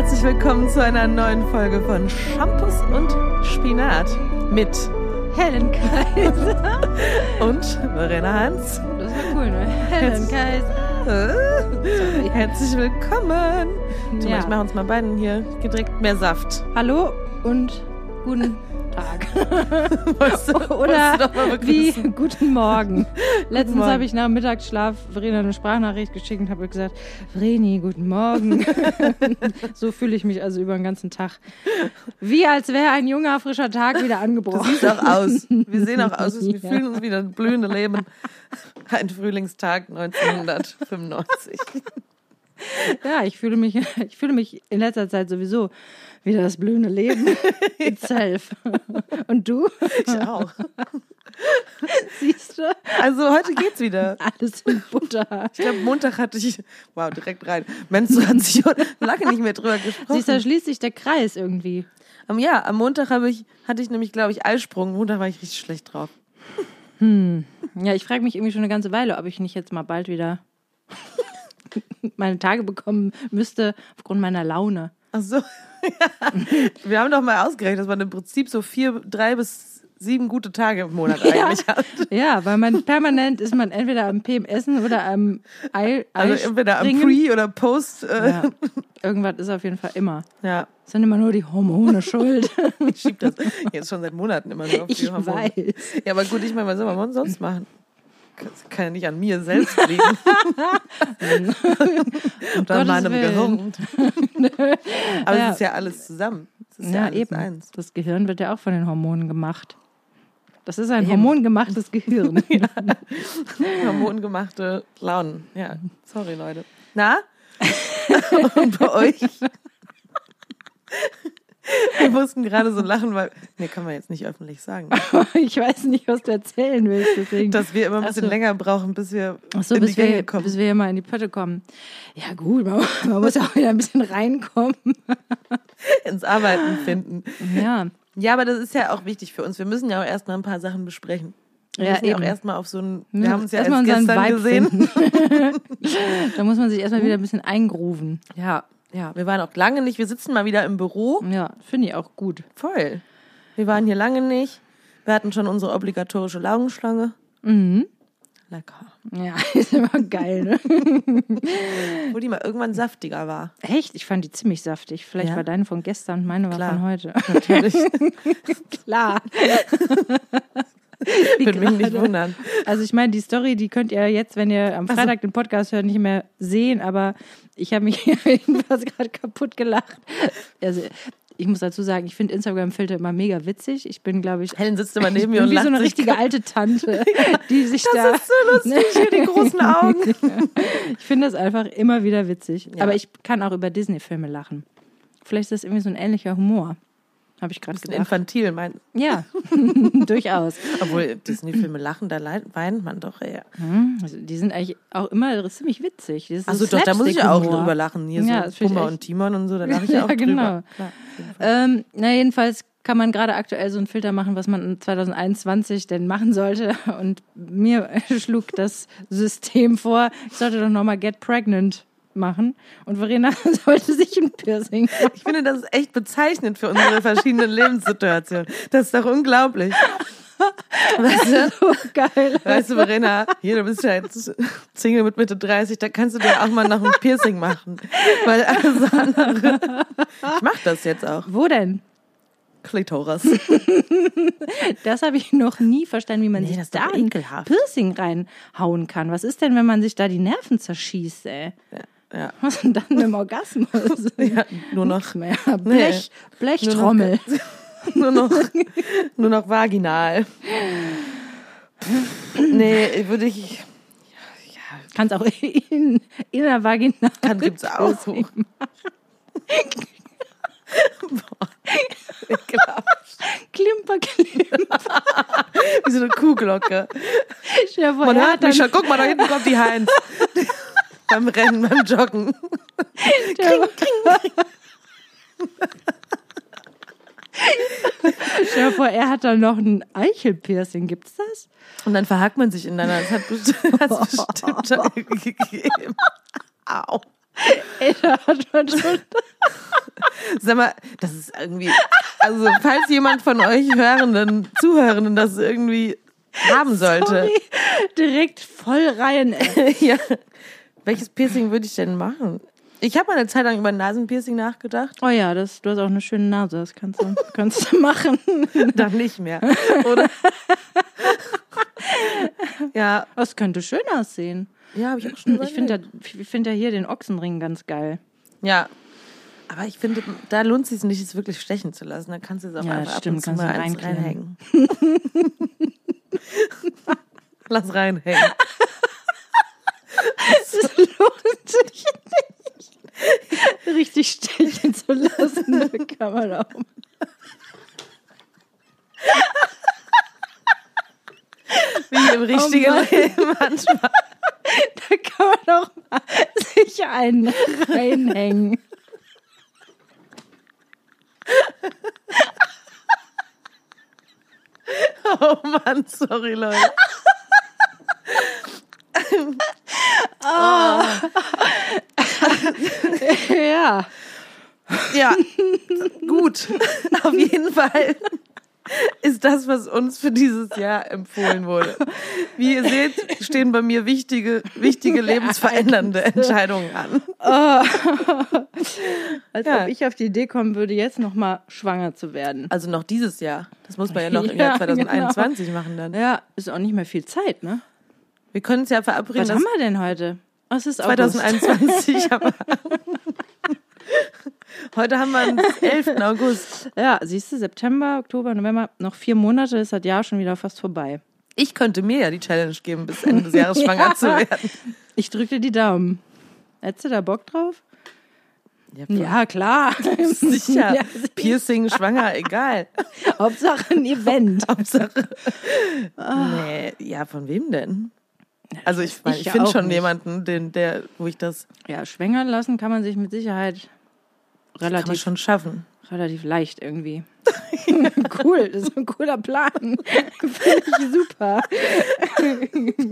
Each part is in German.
Herzlich willkommen zu einer neuen Folge von Shampoos und Spinat mit Helen Kaiser. und Verena Hans. Das war cool, ne? Helen Kaiser. Herzlich willkommen. Ja. Ich mache uns mal beiden hier gedreckt mehr Saft. Hallo und guten Tag. Du- Oder wie guten Morgen. Letztens habe ich nach dem Mittagsschlaf Verena eine Sprachnachricht geschickt und habe gesagt, Vreni, guten Morgen. so fühle ich mich also über den ganzen Tag. Wie als wäre ein junger, frischer Tag wieder angebrochen. siehst auch aus. Wir sehen auch aus, wir Ja. fühlen uns wieder ein blühende Leben. Ein Frühlingstag 1995. Ja, ich fühle mich, ich fühle mich in letzter Zeit sowieso wieder das blühende Leben itself. Und du? Ich auch. Siehst du? Also heute geht's wieder. Alles in Butter. Ich glaube, Montag hatte ich, wow, direkt rein. Menstruation, lange nicht mehr drüber gesprochen. Siehst du, schließt sich der Kreis irgendwie. Am, ja, am Montag ich, hatte ich nämlich, glaube ich, Eisprung. Montag war ich richtig schlecht drauf. Ja, ich frage mich irgendwie schon eine ganze Weile, ob ich nicht jetzt mal bald wieder meine Tage bekommen müsste aufgrund meiner Laune. Ach so. Ja. Wir haben doch mal ausgerechnet, dass man im Prinzip so vier, drei bis sieben gute Tage im Monat eigentlich hat. Ja, weil man permanent ist man entweder am PMSen oder am Ei, Also Ei entweder am. Pre- oder Post. Äh, ja. Ja. Irgendwas ist auf jeden Fall immer. Es sind immer nur die Hormone schuld. ich schieb das jetzt schon seit Monaten immer nur auf die Ich Hormone. weiß. Ja, aber gut, ich meine, was soll man sonst machen? Das kann ja nicht an mir selbst liegen. Und an meinem Willen. Gehirn. Aber Ja. es ist ja alles zusammen. Es ist ja, Ja, alles eben. eins. Das Gehirn wird ja auch von den Hormonen gemacht. Das ist ein hormongemachtes Gehirn. Hormongemachte Launen. Ja, sorry, Leute. Na? Und bei euch? Wir mussten gerade so lachen, weil. Nee, kann man jetzt nicht öffentlich sagen. Ich weiß nicht, was du erzählen willst. Deswegen. Dass wir immer ein bisschen so. länger brauchen, bis wir Ach so, in bis die Gänge wir, kommen. bis wir hier mal in die Pötte kommen. Ja gut, man, man muss auch wieder ein bisschen reinkommen. ins Arbeiten finden. Ja, Ja, aber das ist ja auch wichtig für uns. Wir müssen ja auch erstmal ein paar Sachen besprechen. Wir Ja, müssen ja auch eben. erstmal auf so ein. Ja, Wir haben uns ja erstmal erst gestern Vibe gesehen. da muss man sich erstmal wieder ein bisschen eingrooven. Ja, ja. Wir waren auch lange nicht. Wir sitzen mal wieder im Büro. Ja, finde ich auch gut. Voll. Wir waren hier lange nicht. Wir hatten schon unsere obligatorische Laugenschlange. Mhm. Lecker. Ja, ist immer geil, ne? Wo die mal irgendwann saftiger war. Echt? Ich fand die ziemlich saftig. Vielleicht Ja? war deine von gestern, meine war Klar. von heute. Natürlich. Klar. Wie Würde mich nicht wundern. Also ich meine, die Story, die könnt ihr jetzt, wenn ihr am Freitag den Podcast hört, nicht mehr sehen, aber ich habe mich jedenfalls gerade kaputt gelacht. Also ich muss dazu sagen, ich finde Instagram-Filter immer mega witzig. Ich bin, glaube ich, Helen sitzt immer neben mir und wie lacht so eine richtige alte Tante, die sich Das da... ist so lustig, hier die großen Augen. Ich finde das einfach immer wieder witzig. Ja. Aber ich kann auch über Disney-Filme lachen. Vielleicht ist das irgendwie so ein ähnlicher Humor. Habe ich gerade gedacht. infantil, mein. Ja, durchaus. Obwohl Disney-Filme lachen, da weint man doch eher. Also die sind eigentlich auch immer ziemlich witzig. Das ist so Achso, doch, da muss ich ja auch drüber lachen. Hier Ja, so Pumba echt- und Timon und so, da lache ich Ja, auch drüber. genau. Klar. Ähm, na, jedenfalls kann man gerade aktuell so einen Filter machen, was man 2021 denn machen sollte. Und mir schlug das System vor, ich sollte doch nochmal Get Pregnant machen. Und Verena sollte sich ein Piercing machen. Ich finde, das ist echt bezeichnend für unsere verschiedenen Lebenssituationen. Das ist doch unglaublich. Weißt du, So geil. weißt du, Verena, hier, du bist ja jetzt Single mit Mitte 30, da kannst du dir auch mal noch ein Piercing machen. Weil alles andere. Ich mach das jetzt auch. Wo denn? Klitoris. Das habe ich noch nie verstanden, wie man Nee, sich da ein. Piercing reinhauen kann. Was ist denn, wenn man sich da die Nerven zerschießt, ey? Ja. Was ist denn dann mit dem Orgasmus? ja nur noch. Nichts mehr. Blech, Blechtrommel. Nur noch, nur noch vaginal. Nee, würde ich. Kannst auch in, in der Vagina. Kann gibt's auch. Boah. Klimper, klimper. Wie so eine Kuhglocke. Man hört mich schon. Guck mal, da hinten kommt die Heinz. Beim Rennen, beim Joggen. stell Stell dir vor, er hat dann noch ein Eichelpiercing. Gibt's das? Und dann verhakt man sich in deiner. Das hat bestimmt, hat's bestimmt schon gegeben. Au. Ey, da hat man schon. Sag mal, das ist irgendwie, also falls jemand von euch Hörenden, Zuhörenden das irgendwie haben sollte. Sorry, direkt voll rein, ja. Welches Piercing würde ich denn machen? Ich habe mal eine Zeit lang über Nasenpiercing nachgedacht. Oh ja, das, du hast auch eine schöne Nase, das kannst du, kannst du machen. Dann nicht mehr. Oder? ja, Das könnte schön aussehen. ja, habe ich auch schon Ich finde ja, find ja hier den Ochsenring ganz geil. Ja. Aber ich finde, da lohnt es sich nicht, es wirklich stechen zu lassen. Da kannst du es auch Ja, einfach stimmt, ab und zu mal eins reinhängen. Lass reinhängen. Es lohnt sich nicht, richtig stechen zu lassen. Da kann man auch. Wie im richtigen Mann. Leben manchmal. Da kann man auch mal sich einen reinhängen. Oh Mann, sorry, Leute. Ja. Ja, gut. Auf jeden Fall ist das, was uns für dieses Jahr empfohlen wurde. Wie ihr seht, stehen bei mir wichtige, wichtige lebensverändernde Entscheidungen an. Als Ja. ob ich auf die Idee kommen würde, jetzt noch mal schwanger zu werden. Also noch dieses Jahr. Das muss man ja noch im Ja, Jahr 2021 machen dann. Ja, ist auch nicht mehr viel Zeit, ne? Wir können es ja verabreden, Was haben wir denn heute? Oh, es ist August. 2021 aber Heute haben wir den 11. August. Ja, siehst du, September, Oktober, November, noch vier Monate ist das Jahr schon wieder fast vorbei. Ich könnte mir ja die Challenge geben, bis Ende des Jahres schwanger Ja. zu werden. Ich drücke dir die Daumen. Hättest du da Bock drauf? Ja, Ja, klar. sicher. Ja, Piercing, schwanger, egal. Hauptsache ein Event. Hauptsache. Nee, ja, von wem denn? Also ich, ich ich ja finde auch schon nicht. jemanden, den, der, wo ich das Ja, schwängern lassen kann man sich mit Sicherheit kann man relativ, schon schaffen. relativ leicht irgendwie. cool, das ist ein cooler Plan. Finde ich super.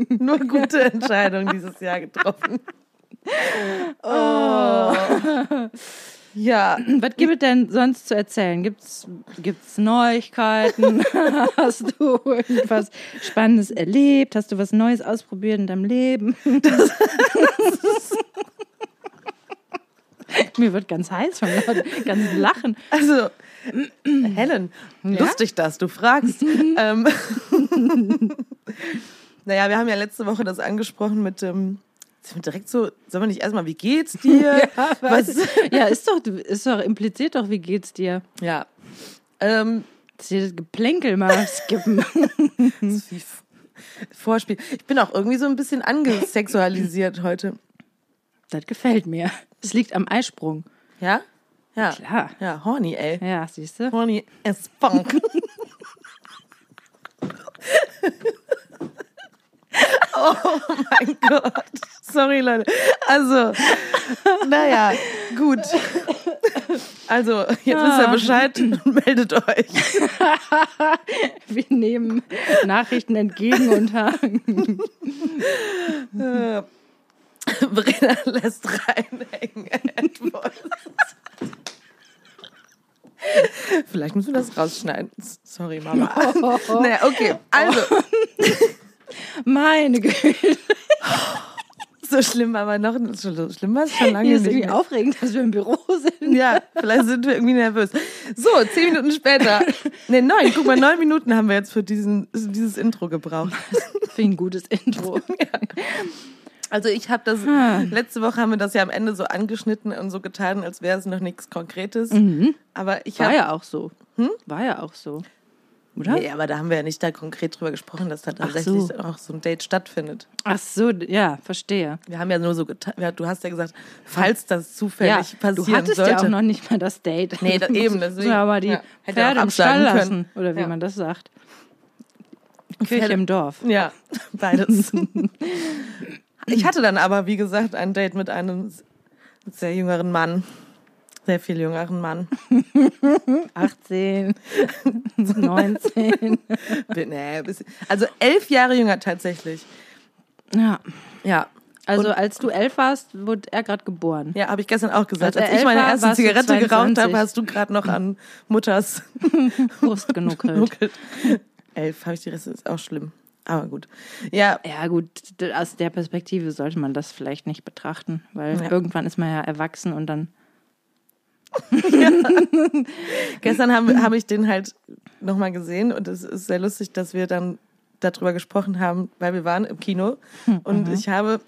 Nur gute Entscheidungen dieses Jahr getroffen. Oh. Ja, Was gibt es denn sonst zu erzählen? Gibt's, gibt's Neuigkeiten? Hast du irgendwas Spannendes erlebt? Hast du was Neues ausprobiert in deinem Leben? Mir wird ganz heiß von lauter ganz Lachen. also Helen, lustig, dass du fragst. ähm, naja, wir haben ja letzte Woche das angesprochen mit dem. Sind wir direkt so, sollen wir nicht erstmal, wie geht's dir? Was? Ja, ist doch, ist doch impliziert doch, wie geht's dir? Ja. Ähm, Dass wir das Geplänkel mal skippen. das ist wie Vorspiel. Ich bin auch irgendwie so ein bisschen angesexualisiert heute. Das gefällt mir. Es liegt am Eisprung. Ja? Ja. Klar. Ja, horny, ey. Ja, siehst du? Horny as funk. Oh mein Gott. Sorry, Leute. Also, naja, gut. Also, jetzt wisst ihr Bescheid. Meldet euch. Wir nehmen Nachrichten entgegen und haben. Äh, Verena lässt reinhängen. Vielleicht müssen wir das rausschneiden. Sorry, Mama. Naja, okay. Also, Meine Güte. so schlimm, aber noch so schlimm war es schon lange Hier ist nicht. irgendwie aufregend, dass wir im Büro sind. Ja, vielleicht sind wir irgendwie nervös. So, zehn Minuten später. Ne, neun. Guck mal, neun Minuten haben wir jetzt für diesen, dieses Intro gebraucht. Ich ein gutes Intro. Also ich habe das, Hm. letzte Woche haben wir das ja am Ende so angeschnitten und so getan, als wäre es noch nichts Konkretes. Aber ich War habe... ja auch so. War ja auch so. Oder? Nee, aber da haben wir ja nicht da konkret drüber gesprochen, dass da tatsächlich so. auch so ein Date stattfindet. Ach so, ja, verstehe. Wir haben ja nur so getan, ja, du hast ja gesagt, falls das Ja, zufällig passieren du hattest sollte. ja auch noch nicht mal das Date. Nee, da- eben, deswegen. man aber die Ja, Pferde im Stall können. lassen. Oder wie Ja. man das sagt. Kirche Pferde- im Dorf. Ja, beides. ich hatte dann aber, wie gesagt, ein Date mit einem sehr jüngeren Mann. Sehr viel jüngeren Mann. 18, 19. Nee, bisschen- also elf Jahre jünger tatsächlich. Ja. Ja. Also Und- als du elf warst, wurde er gerade geboren. Ja, habe ich gestern auch gesagt. Als Als, ich meine erste Zigarette geraucht 22. habe, hast du gerade noch an Mutters Brust genuckelt. Elf habe ich die Reste, ist auch schlimm. Aber gut. Ja, Ja, gut, aus der Perspektive sollte man das vielleicht nicht betrachten, weil Ja. irgendwann ist man ja erwachsen und dann. gestern habe hab ich den halt nochmal gesehen und es ist sehr lustig, dass wir dann darüber gesprochen haben, weil wir waren im Kino und ich habe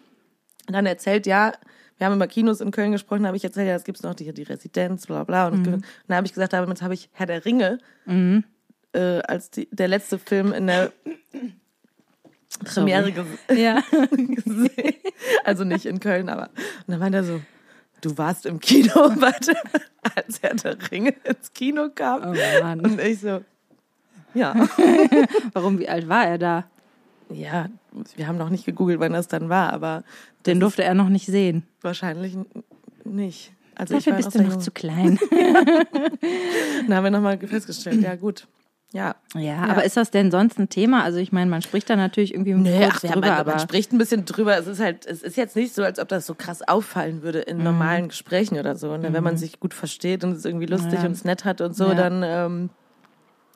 dann erzählt, ja, wir haben über Kinos in Köln gesprochen, habe ich erzählt, ja, es gibt noch die, die Residenz, bla bla. Und, und dann habe ich gesagt, damit habe ich Herr der Ringe äh, als die, der letzte Film in der Premiere ges Ja. gesehen. Also nicht in Köln, aber. Und dann meinte er so, du warst im Kino, warte, als Herr der Ringe ins Kino kam. Oh Mann. Und ich so, ja. Warum, wie alt war er da? Ja, wir haben noch nicht gegoogelt, wann das dann war, aber Den durfte er noch nicht sehen. wahrscheinlich nicht. Also Dafür bist du noch jung. zu klein. Dann haben wir nochmal festgestellt, ja gut. Ja. Ja, aber ist das denn sonst ein Thema? Also ich meine, man spricht da natürlich irgendwie Nee, kurz ach, ja, drüber, man, aber man spricht ein bisschen drüber. Es ist halt, es ist jetzt nicht so, als ob das so krass auffallen würde in normalen Gesprächen oder so. Und wenn man sich gut versteht und es irgendwie lustig Ja. und es nett hat und so, Ja. dann, ähm,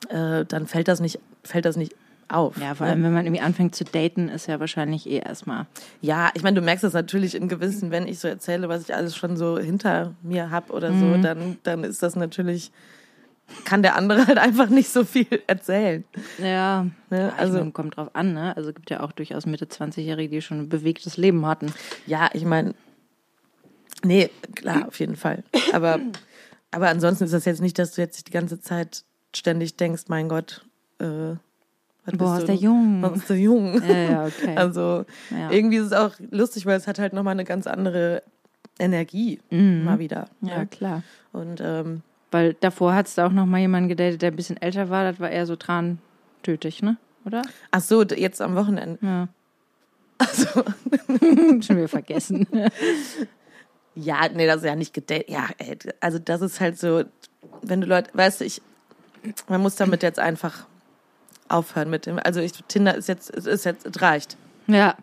äh, dann fällt das nicht, fällt das nicht auf. ja, vor ne? allem wenn man irgendwie anfängt zu daten, ist ja wahrscheinlich eh erstmal. Ja, ich meine, du merkst das natürlich in gewissen, wenn ich so erzähle, was ich alles schon so hinter mir hab oder so, Mhm. dann, dann ist das natürlich, kann der andere halt einfach nicht so viel erzählen. Ja, Ne? also Also, kommt drauf an, ne? Also gibt ja auch durchaus Mitte 20-Jährige, die schon ein bewegtes Leben hatten. ja, ich meine, nee, klar, auf jeden Fall. Aber, aber ansonsten ist das jetzt nicht, dass du jetzt die ganze Zeit ständig denkst, mein Gott, äh, was Boah, ist der jung. Was ist der jung? Ja, ja, okay. Also Ja. irgendwie ist es auch lustig, weil es hat halt nochmal eine ganz andere Energie mal wieder. Mhm. ja, ne? klar. Und ähm, Weil davor hattest du auch noch mal jemanden gedatet, der ein bisschen älter war. Das war eher so trantötig, ne? Oder? ach so, jetzt am Wochenende. Ja. Also, Schon wieder vergessen. ja, nee, das ist ja nicht gedatet. Ja, ey, also das ist halt so, wenn du Leute, weißt du, ich, man muss damit jetzt einfach aufhören mit dem. Also ich, Tinder ist jetzt, es ist jetzt, es reicht. ja.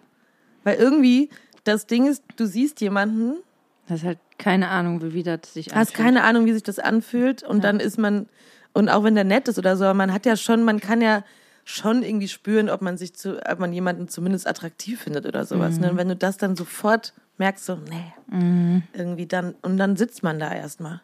Weil irgendwie, das Ding ist, du siehst jemanden, Das ist halt keine Ahnung, wie, wie das sich hast anfühlt. keine Ahnung, wie sich das anfühlt und dann ist man, und auch wenn der nett ist oder so, man hat ja schon, man kann ja schon irgendwie spüren, ob man sich zu, ob man jemanden zumindest attraktiv findet oder sowas. Ne? Und wenn du das dann sofort merkst, so, nee, irgendwie dann, und dann sitzt man da erstmal.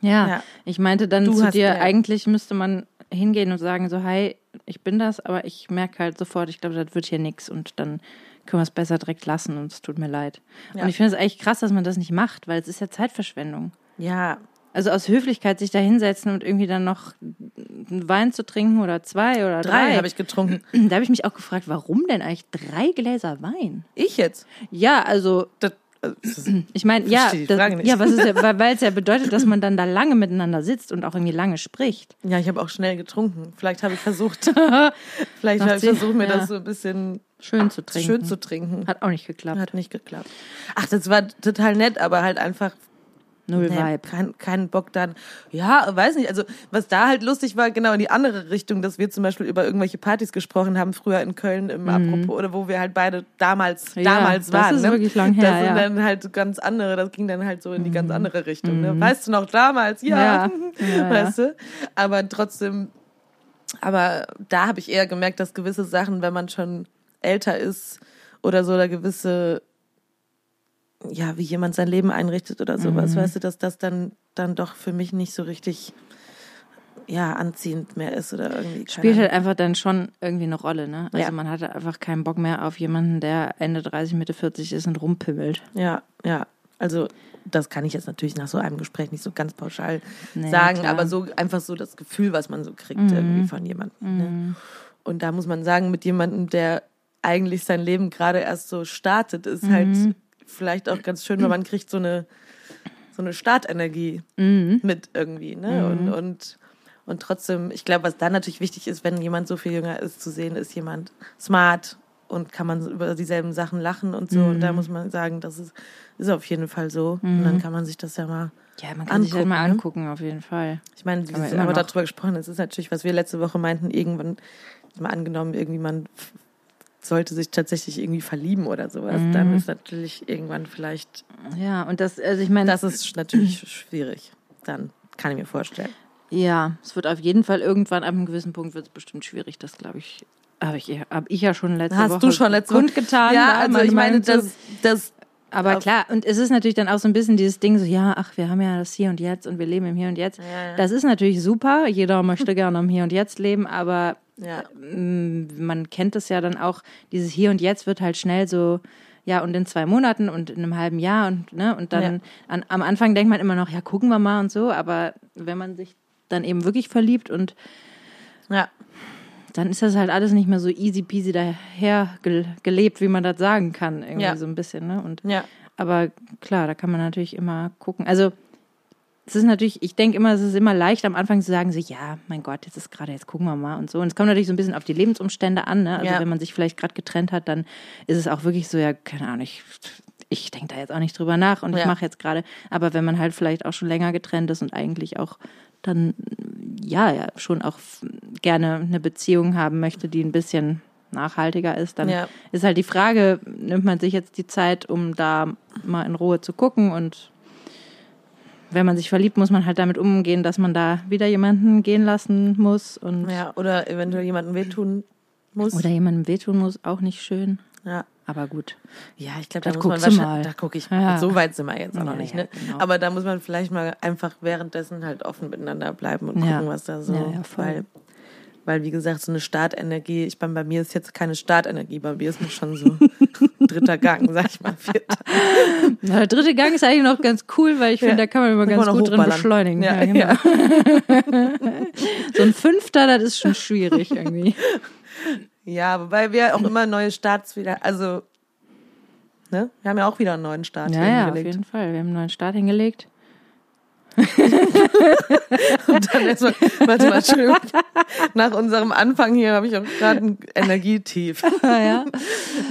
Ja, Ja. ich meinte dann Du zu hast- dir, ja. eigentlich müsste man hingehen und sagen so, hi, ich bin das, aber ich merke halt sofort, ich glaube, das wird hier nix und dann können wir es besser direkt lassen und es tut mir leid. Ja. Und ich finde es eigentlich krass, dass man das nicht macht, weil es ist ja Zeitverschwendung. Ja, Also aus Höflichkeit sich da hinsetzen und irgendwie dann noch einen Wein zu trinken oder zwei oder drei. drei habe ich getrunken. Da habe ich mich auch gefragt, warum denn eigentlich drei Gläser Wein? Ich jetzt. Ja, also Das, also, ich meine, ja, das, ja, was ist ja, weil es ja bedeutet, dass man dann da lange miteinander sitzt und auch irgendwie lange spricht. ja, ich habe auch schnell getrunken. Vielleicht habe ich versucht, vielleicht habe ich versucht, mir ja. das so ein bisschen Schön zu trinken. schön zu trinken. Hat auch nicht geklappt. Hat nicht geklappt. Ach, das war total nett, aber halt einfach Null nee, Vibe. kein, kein Bock dann. Ja, weiß nicht. Also, was da halt lustig war, genau in die andere Richtung, dass wir zum Beispiel über irgendwelche Partys gesprochen haben, früher in Köln im Apropos, oder wo wir halt beide damals, Mhm. Ja, damals das waren. ist ne? wirklich lang her, Das sind ja. Mhm. dann halt ganz andere, das ging dann halt so in die ganz andere Richtung. Ne? Weißt du noch damals? Ja. Ja. Ja, weißt du? Aber trotzdem, aber da habe ich eher gemerkt, dass gewisse Sachen, wenn man schon älter ist oder so, oder gewisse ja, wie jemand sein Leben einrichtet oder sowas, Mhm. weißt du, dass das dann, dann doch für mich nicht so richtig, ja, anziehend mehr ist oder irgendwie. Spielt halt einfach dann schon irgendwie eine Rolle, ne? Also Ja. man hatte einfach keinen Bock mehr auf jemanden, der Ende 30, Mitte 40 ist und rumpimmelt. Ja, ja. Also, das kann ich jetzt natürlich nach so einem Gespräch nicht so ganz pauschal Nee, sagen, klar. aber so einfach so das Gefühl, was man so kriegt irgendwie von jemandem. Ne? Und da muss man sagen, mit jemandem, der eigentlich sein Leben gerade erst so startet, ist halt vielleicht auch ganz schön, weil man kriegt so eine so eine Startenergie mit irgendwie, ne? Und, und und trotzdem, ich glaube, was dann natürlich wichtig ist, wenn jemand so viel jünger ist, zu sehen, ist jemand smart und kann man über dieselben Sachen lachen und so. Und da muss man sagen, das ist, ist auf jeden Fall so. Und dann kann man sich das ja mal Ja, man kann sich halt Angucken, mal ne? angucken, auf jeden Fall. ich meine, wir haben darüber gesprochen, es ist natürlich, was wir letzte Woche meinten, irgendwann, mal angenommen, irgendwie man sollte sich tatsächlich irgendwie verlieben oder sowas, Mhm. dann ist natürlich irgendwann vielleicht, Ja, und das, also ich meine, das ist natürlich schwierig. Dann kann ich mir vorstellen. ja, es wird auf jeden Fall irgendwann ab einem gewissen Punkt wird es bestimmt schwierig. Das glaube ich, habe ich, hab ich ja schon letzte Hast Woche du schon letzte Woche kundgetan. Ja, da also ich meine, das, das Aber klar, und es ist natürlich dann auch so ein bisschen dieses Ding so, ja, ach, wir haben ja das Hier und Jetzt und wir leben im Hier und Jetzt. ja. Das ist natürlich super. Jeder möchte gerne im Hier und Jetzt leben, aber ja, mm, man kennt es ja dann auch, dieses Hier und Jetzt wird halt schnell so, ja, und in zwei Monaten und in einem halben Jahr und, ne, und dann Ja. an, am Anfang denkt man immer noch, ja, gucken wir mal und so, aber wenn man sich dann eben wirklich verliebt und ja. dann ist das halt alles nicht mehr so easy peasy daher gel gelebt, wie man das sagen kann, irgendwie Ja. so ein bisschen, ne, und Ja, aber klar, da kann man natürlich immer gucken. Also es ist natürlich, ich denke immer, es ist immer leicht am Anfang zu sagen, so, ja, mein Gott, jetzt ist gerade, jetzt gucken wir mal und so. Und es kommt natürlich so ein bisschen auf die Lebensumstände an. Ne? Also Ja. wenn man sich vielleicht gerade getrennt hat, dann ist es auch wirklich so, ja, keine Ahnung, ich, ich denke da jetzt auch nicht drüber nach und ich Ja. mache jetzt gerade. Aber wenn man halt vielleicht auch schon länger getrennt ist und eigentlich auch dann, ja, ja, schon auch gerne eine Beziehung haben möchte, die ein bisschen nachhaltiger ist, dann Ja. ist halt die Frage, nimmt man sich jetzt die Zeit, um da mal in Ruhe zu gucken und wenn man sich verliebt, muss man halt damit umgehen, dass man da wieder jemanden gehen lassen muss und ja. Oder eventuell jemandem wehtun muss. oder jemandem wehtun muss, auch nicht schön. ja. Aber gut. Ja, ich glaube, da muss man wahrscheinlich, da gucke ich Ja. mal. So weit sind wir jetzt auch noch Ja, nicht, ja, ne? genau. Aber da muss man vielleicht mal einfach währenddessen halt offen miteinander bleiben und Ja. gucken, was da so, Ja, ja, voll. weil, weil wie gesagt, so eine Startenergie, ich meine, bei mir ist jetzt keine Startenergie, bei mir ist mir schon so dritter Gang, sag ich mal, vierter. Na, der dritte Gang ist eigentlich noch ganz cool, weil ich finde, da kann man immer ganz man gut drin beschleunigen. Ja, genau. so ein Fünfter, das ist schon schwierig irgendwie. Ja, wobei wir auch immer neue Starts wieder, also, ne? Wir haben ja auch wieder einen neuen Start Ja, ja, auf hingelegt. jeden Fall. Wir haben einen neuen Start hingelegt. Und dann erstmal, warte mal, Entschuldigung. Nach unserem Anfang hier habe ich auch gerade ein Energietief. ja.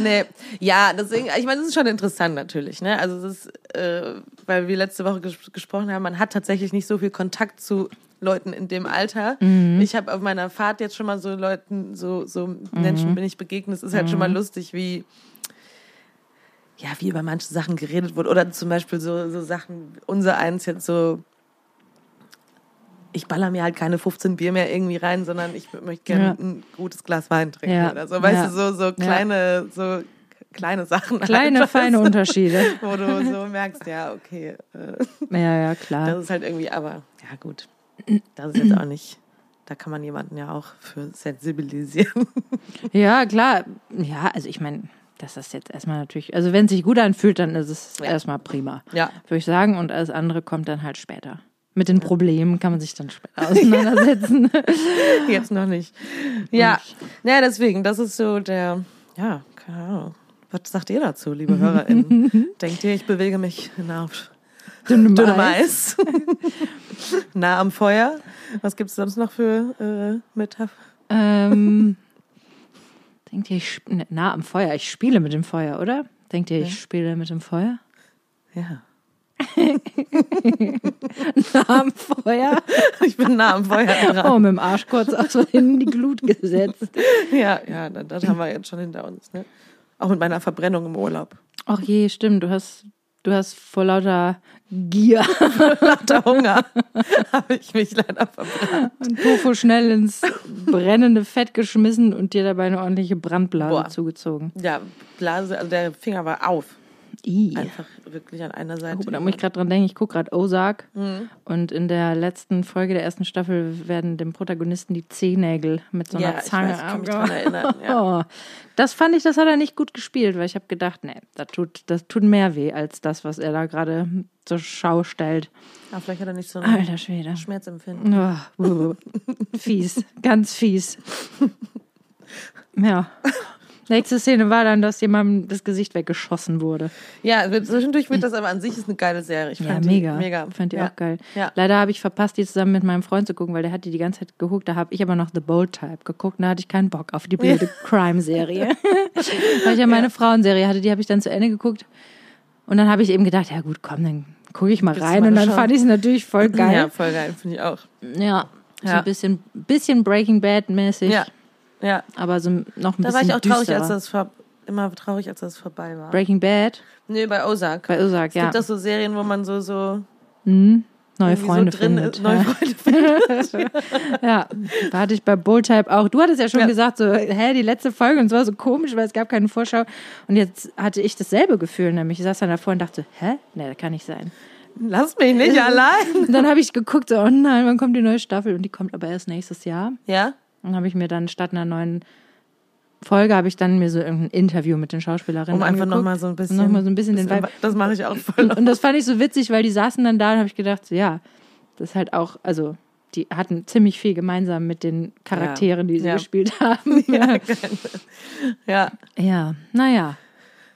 Nee, ja, deswegen, ich meine, das ist schon interessant natürlich, ne? Also es ist, äh, weil wir letzte Woche ges gesprochen haben, man hat tatsächlich nicht so viel Kontakt zu Leuten in dem Alter. Ich habe auf meiner Fahrt jetzt schon mal so Leuten, so, so Menschen bin ich begegnet. Es ist halt schon mal lustig, wie ja, wie über manche Sachen geredet wurde. Oder zum Beispiel so, so Sachen, unser eins jetzt so, ich baller mir halt keine 15 Bier mehr irgendwie rein, sondern ich möchte gerne Ja. ein gutes Glas Wein trinken Ja. oder so. Weißt Ja. du, so, so kleine, so kleine Sachen. Kleine, halt, feine weißt Unterschiede. Wo du so merkst, ja, okay, äh, Ja, ja, klar. das ist halt irgendwie, aber ja gut, das ist jetzt auch nicht, da kann man jemanden ja auch für sensibilisieren. Ja, klar. Ja, also ich meine, das ist jetzt erstmal natürlich, also wenn es sich gut anfühlt, dann ist es erstmal prima. Ja. Würde ich sagen. Und alles andere kommt dann halt später. Mit den Problemen kann man sich dann später auseinandersetzen. Jetzt noch nicht. Ja, ja, deswegen, das ist so der, ja, keine Ahnung. Was sagt ihr dazu, liebe HörerInnen? Denkt ihr, ich bewege mich auf Dünnem dünnem Eis. Nah am Feuer? Was gibt es sonst noch für äh, Metapher? Ähm, denkt ihr, ich nah am Feuer? Ich spiele mit dem Feuer, oder? Denkt ihr, ich spiele mit dem Feuer? Ja. Nah am Feuer? Ich bin nah am Feuer dran. Oh, mit dem Arsch kurz aus in die Glut gesetzt. Ja, ja, das, das haben wir jetzt schon hinter uns. Ne? Auch mit meiner Verbrennung im Urlaub. Ach je, stimmt. Du hast, du hast vor lauter Gier Lauter Hunger habe ich mich leider verbrannt. und Tofu schnell ins brennende Fett geschmissen und dir dabei eine ordentliche Brandblase Boah. zugezogen. Ja, Blase, also der Finger war auf. I. Einfach wirklich an einer Seite. Da muss ich gerade dran denken, ich gucke gerade Ozark Mhm. und in der letzten Folge der ersten Staffel werden dem Protagonisten die Zehennägel mit so einer ja, ich Zange weiß, ich kann mich erinnern. Ja. Oh, das fand ich, das hat er nicht gut gespielt, weil ich habe gedacht, nee, das tut, das tut mehr weh als das, was er da gerade zur Schau stellt. Aber vielleicht hat er nicht so ein Alter Schwede. Schmerzempfinden. Oh, fies, ganz fies. Ja. Nächste Szene war dann, dass jemandem das Gesicht weggeschossen wurde. Ja, wird- zwischendurch wird das aber an sich ist eine geile Serie. Ich Ja, fand mega. Die, mega. Fand die ja. auch geil. Ja. Leider habe ich verpasst, die zusammen mit meinem Freund zu gucken, weil der hat die die ganze Zeit geguckt. Da habe ich aber noch The Bold Type geguckt. Da hatte ich keinen Bock auf die blöde Crime-Serie. weil ich ja meine Frauenserie hatte, die habe ich dann zu Ende geguckt. Und dann habe ich eben gedacht, ja gut, komm, dann gucke ich mal du rein. mal Und dann schauen? fand ich es natürlich voll geil. Ja, voll geil, finde ich auch. Ja, so ein bisschen, bisschen Breaking Bad mäßig. Ja. Ja. aber so noch ein Da bisschen war ich auch traurig, als das immer traurig, als das vorbei war. Breaking Bad Nee, bei Ozark. bei Ozark, es ja. gibt auch so Serien, wo man so, so Mhm. Neue Freunde so drin findet. Neue ja. Freunde findet. Ja, da hatte ich bei Bulltype auch. Du hattest ja schon Ja. gesagt, so, hä, die letzte Folge und es war so komisch, weil es gab keine Vorschau. Und jetzt hatte ich dasselbe Gefühl, nämlich ich saß dann davor und dachte, hä? Nee, das kann nicht sein. Lass mich nicht allein. Und dann habe ich geguckt, so, oh nein, wann kommt die neue Staffel? Und die kommt aber erst nächstes Jahr. Ja? Und habe ich mir dann statt einer neuen Folge, habe ich dann mir so irgendein Interview mit den Schauspielerinnen Um einfach nochmal so ein bisschen. Und nochmal so ein bisschen den Vibe. Das mache ich auch voll. Und das fand ich so witzig, weil die saßen dann da und habe ich gedacht, so, ja, das ist halt auch, also die hatten ziemlich viel gemeinsam mit den Charakteren, die sie Ja. gespielt haben. ja, ja. Ja, naja,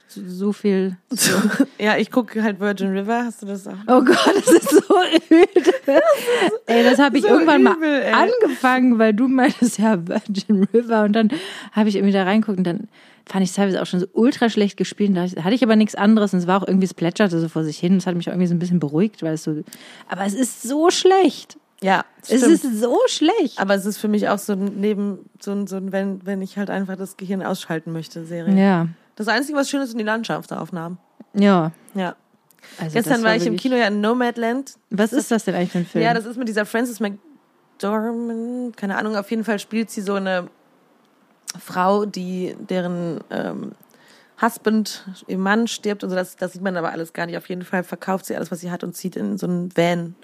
so, so viel. ja, ich gucke halt Virgin River. Hast du das auch? Oh Gott, das ist so öde. ey, das habe ich So irgendwann übel, mal ey. angefangen, weil du meintest ja Virgin River und dann habe ich irgendwie da reinguckt und dann fand ich teilweise auch schon so ultra schlecht gespielt. Da hatte ich aber nichts anderes und es war auch irgendwie, es plätscherte so vor sich hin. Das hat mich irgendwie so ein bisschen beruhigt, weil es so, aber es ist so schlecht. Ja, Es stimmt. ist so schlecht. Aber es ist für mich auch so ein Neben, so ein, so ein wenn, wenn ich halt einfach das Gehirn ausschalten möchte, Serie. Ja, Das Einzige, was schön ist, sind die Landschaftsaufnahmen. ja. Ja. Also Gestern das war ich im Kino ja in Nomadland. Was ist das denn eigentlich für ein Film? Ja, das ist mit dieser Frances McDormand, keine Ahnung, auf jeden Fall spielt sie so eine Frau, die deren ähm, Husband, ihr Mann stirbt und so, das, das sieht man aber alles gar nicht. Auf jeden Fall verkauft sie alles, was sie hat und zieht in so einen Van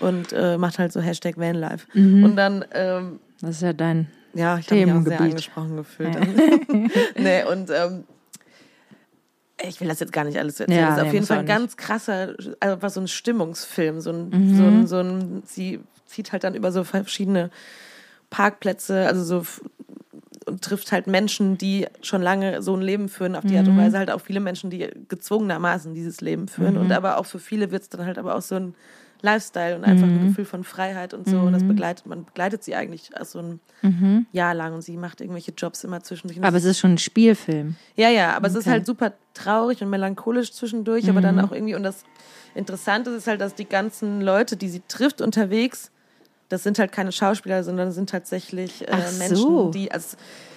und äh, macht halt so Hashtag Vanlife. Und dann, ähm, das ist ja dein. ja, ich habe mich auch sehr angesprochen gefühlt. nee, und ähm, ich will das jetzt gar nicht alles erzählen. Ja, das ist nee, auf jeden Fall ein ganz krasser, also was so ein Stimmungsfilm, so ein, Mhm. so ein, so ein, sie zieht halt dann über so verschiedene Parkplätze, also so und trifft halt Menschen, die schon lange so ein Leben führen, auf die Art Mhm. und Weise halt auch viele Menschen, die gezwungenermaßen dieses Leben führen. Mhm. Und aber auch für viele wird es dann halt aber auch so ein Lifestyle und einfach Mhm. ein Gefühl von Freiheit und so. Und das begleitet, man begleitet sie eigentlich so ein Jahr lang und sie macht irgendwelche Jobs immer zwischendurch. Mhm. Aber es ist schon ein Spielfilm. ja, ja, aber es ist Okay. halt super traurig und melancholisch zwischendurch, aber Mhm. dann auch irgendwie, und das Interessante ist halt, dass die ganzen Leute, die sie trifft unterwegs, das sind halt keine Schauspieler, sondern sind tatsächlich äh, Ach so. Menschen, die,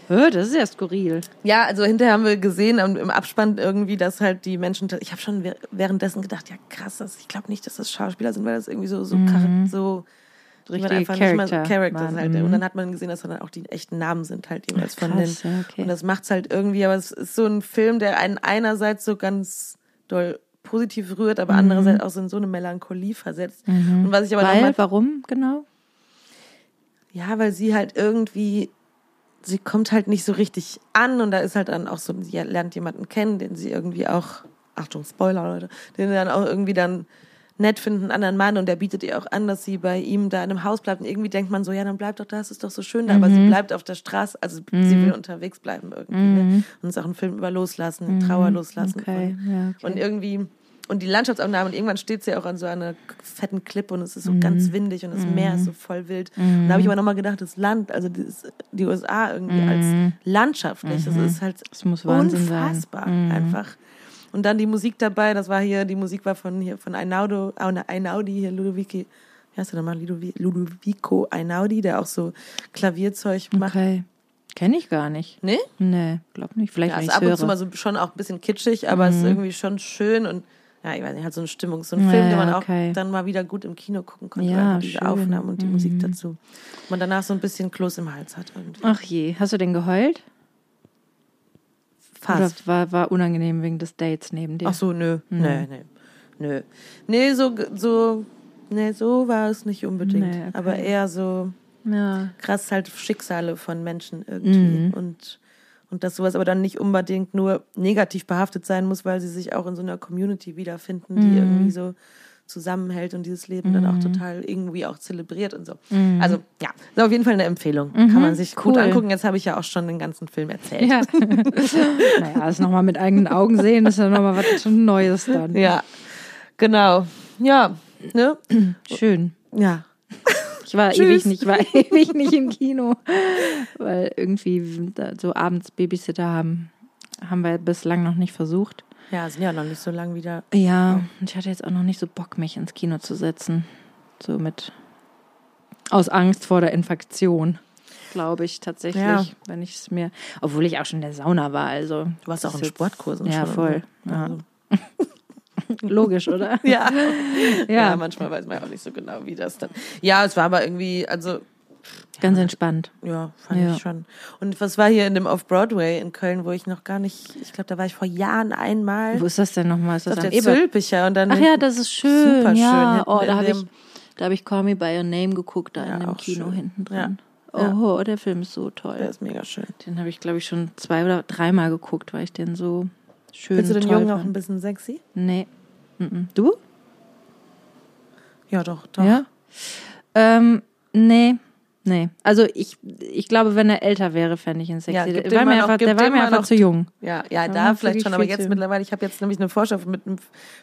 Hö, das ist ja skurril. ja, also hinterher haben wir gesehen im, Abspann irgendwie, dass halt die Menschen, ich habe schon wäh- währenddessen gedacht, ja krass, das, ich glaube nicht, dass das Schauspieler sind, weil das irgendwie so, so, char- so Mhm. Richtige einfach nicht mal Charakter Characters waren. halt. Mhm. Und dann hat man gesehen, dass dann auch die echten Namen sind halt jeweils von krass, den. okay. Und das macht's halt irgendwie, aber es ist so ein Film, der einen einerseits so ganz doll positiv rührt, aber andererseits auch so in so eine Melancholie versetzt. Und was ich aber Weil, nochmal, warum genau? Ja, weil sie halt irgendwie, sie kommt halt nicht so richtig an und da ist halt dann auch so, sie lernt jemanden kennen, den sie irgendwie auch, Achtung, Spoiler, Leute, den sie dann auch irgendwie dann nett finden, einen anderen Mann und der bietet ihr auch an, dass sie bei ihm da in einem Haus bleibt und irgendwie denkt man so, ja, dann bleib doch da, es ist doch so schön da, aber sie bleibt auf der Straße, also sie will unterwegs bleiben irgendwie, ne? Und es ist auch ein Film über Loslassen, Trauer loslassen. Okay, Und, ja, okay. und irgendwie, und die Landschaftsaufnahme, und irgendwann steht sie auch an so einer fetten Klippe und es ist so ganz windig und das Meer ist so voll wild. Und da habe ich aber nochmal gedacht, das Land, also die USA irgendwie als landschaftlich, das ist halt Das unfassbar einfach. Und dann die Musik dabei, das war hier, die Musik war von hier, von Einaudo, Einaudi, hier Ludovici, wie heißt der nochmal, Ludovi- Ludovico Einaudi, der auch so Klavierzeug macht. Okay. Kenne ich gar nicht. Nee? Nee, glaub nicht. Vielleicht, Ja, ist ab und zu höre. mal so schon auch ein bisschen kitschig, aber es ist irgendwie schon schön und ja, ich weiß nicht, hat so eine Stimmung, so ein Film, Ja, den man auch okay. dann mal wieder gut im Kino gucken konnte, Ja, weil diese schön. Aufnahmen und die Musik dazu. Man danach so ein bisschen Kloß im Hals hat irgendwie. Ach je, hast du denn geheult? Fast. Oder war, war unangenehm wegen des Dates neben dir? Ach so, nö, nee, nee, nö. Nee, so, so, nee, so war es nicht unbedingt, Nee, okay. aber eher so Ja. krass halt Schicksale von Menschen irgendwie und und dass sowas aber dann nicht unbedingt nur negativ behaftet sein muss, weil sie sich auch in so einer Community wiederfinden, die irgendwie so zusammenhält und dieses Leben dann auch total irgendwie auch zelebriert und so. Also ja, ist auf jeden Fall eine Empfehlung. Kann man sich gut cool. angucken. Jetzt habe ich ja auch schon den ganzen Film erzählt. Ja. naja, das nochmal mit eigenen Augen sehen, ist ja nochmal was Neues dann. Ja, genau. Ja, ne? Schön. Ja. Ich war Tschüss. ewig nicht, war ewig nicht im Kino, weil irgendwie so abends Babysitter haben, haben wir bislang noch nicht versucht. Ja, sind ja noch nicht so lange wieder. Ja, und ich hatte jetzt auch noch nicht so Bock, mich ins Kino zu setzen. So mit aus Angst vor der Infektion. glaube ich, tatsächlich, Ja. wenn ich es mir, obwohl ich auch schon in der Sauna war, also. Du warst auch das in ist Sportkursen Ja, schon. Also, voll. Ja. Logisch, oder? Ja. ja. Ja. manchmal weiß man ja auch nicht so genau, wie das dann. Ja, es war aber irgendwie, also Ganz entspannt. Ja, fand Ja. ich schon. Und was war hier in dem Off-Broadway in Köln, wo ich noch gar nicht, ich glaube, da war ich vor Jahren einmal. Wo ist das denn nochmal? Ist das auf der? Zülpicher und dann. Ach ja, das ist schön. Super schön. Ja, oh, da habe ich, da habe ich Call Me by Your Name geguckt, da in dem Kino schön. hinten drin. Ja. Oh, der Film ist so toll. Der ist mega schön. Den habe ich, glaube ich, schon zwei oder dreimal geguckt, weil ich den so schön Findest du den Jungen auch ein bisschen sexy? Nee. Mhm. Du? Ja, doch, doch. Ja? Ähm, nee. Nee. Also ich, ich glaube, wenn er älter wäre, fände ich ihn sexy. Ja, der war mir einfach, der war mir einfach zu jung. Ja, ja, Ja, da vielleicht schon, aber jetzt mittlerweile, ich habe jetzt nämlich eine Vorschau mit einem,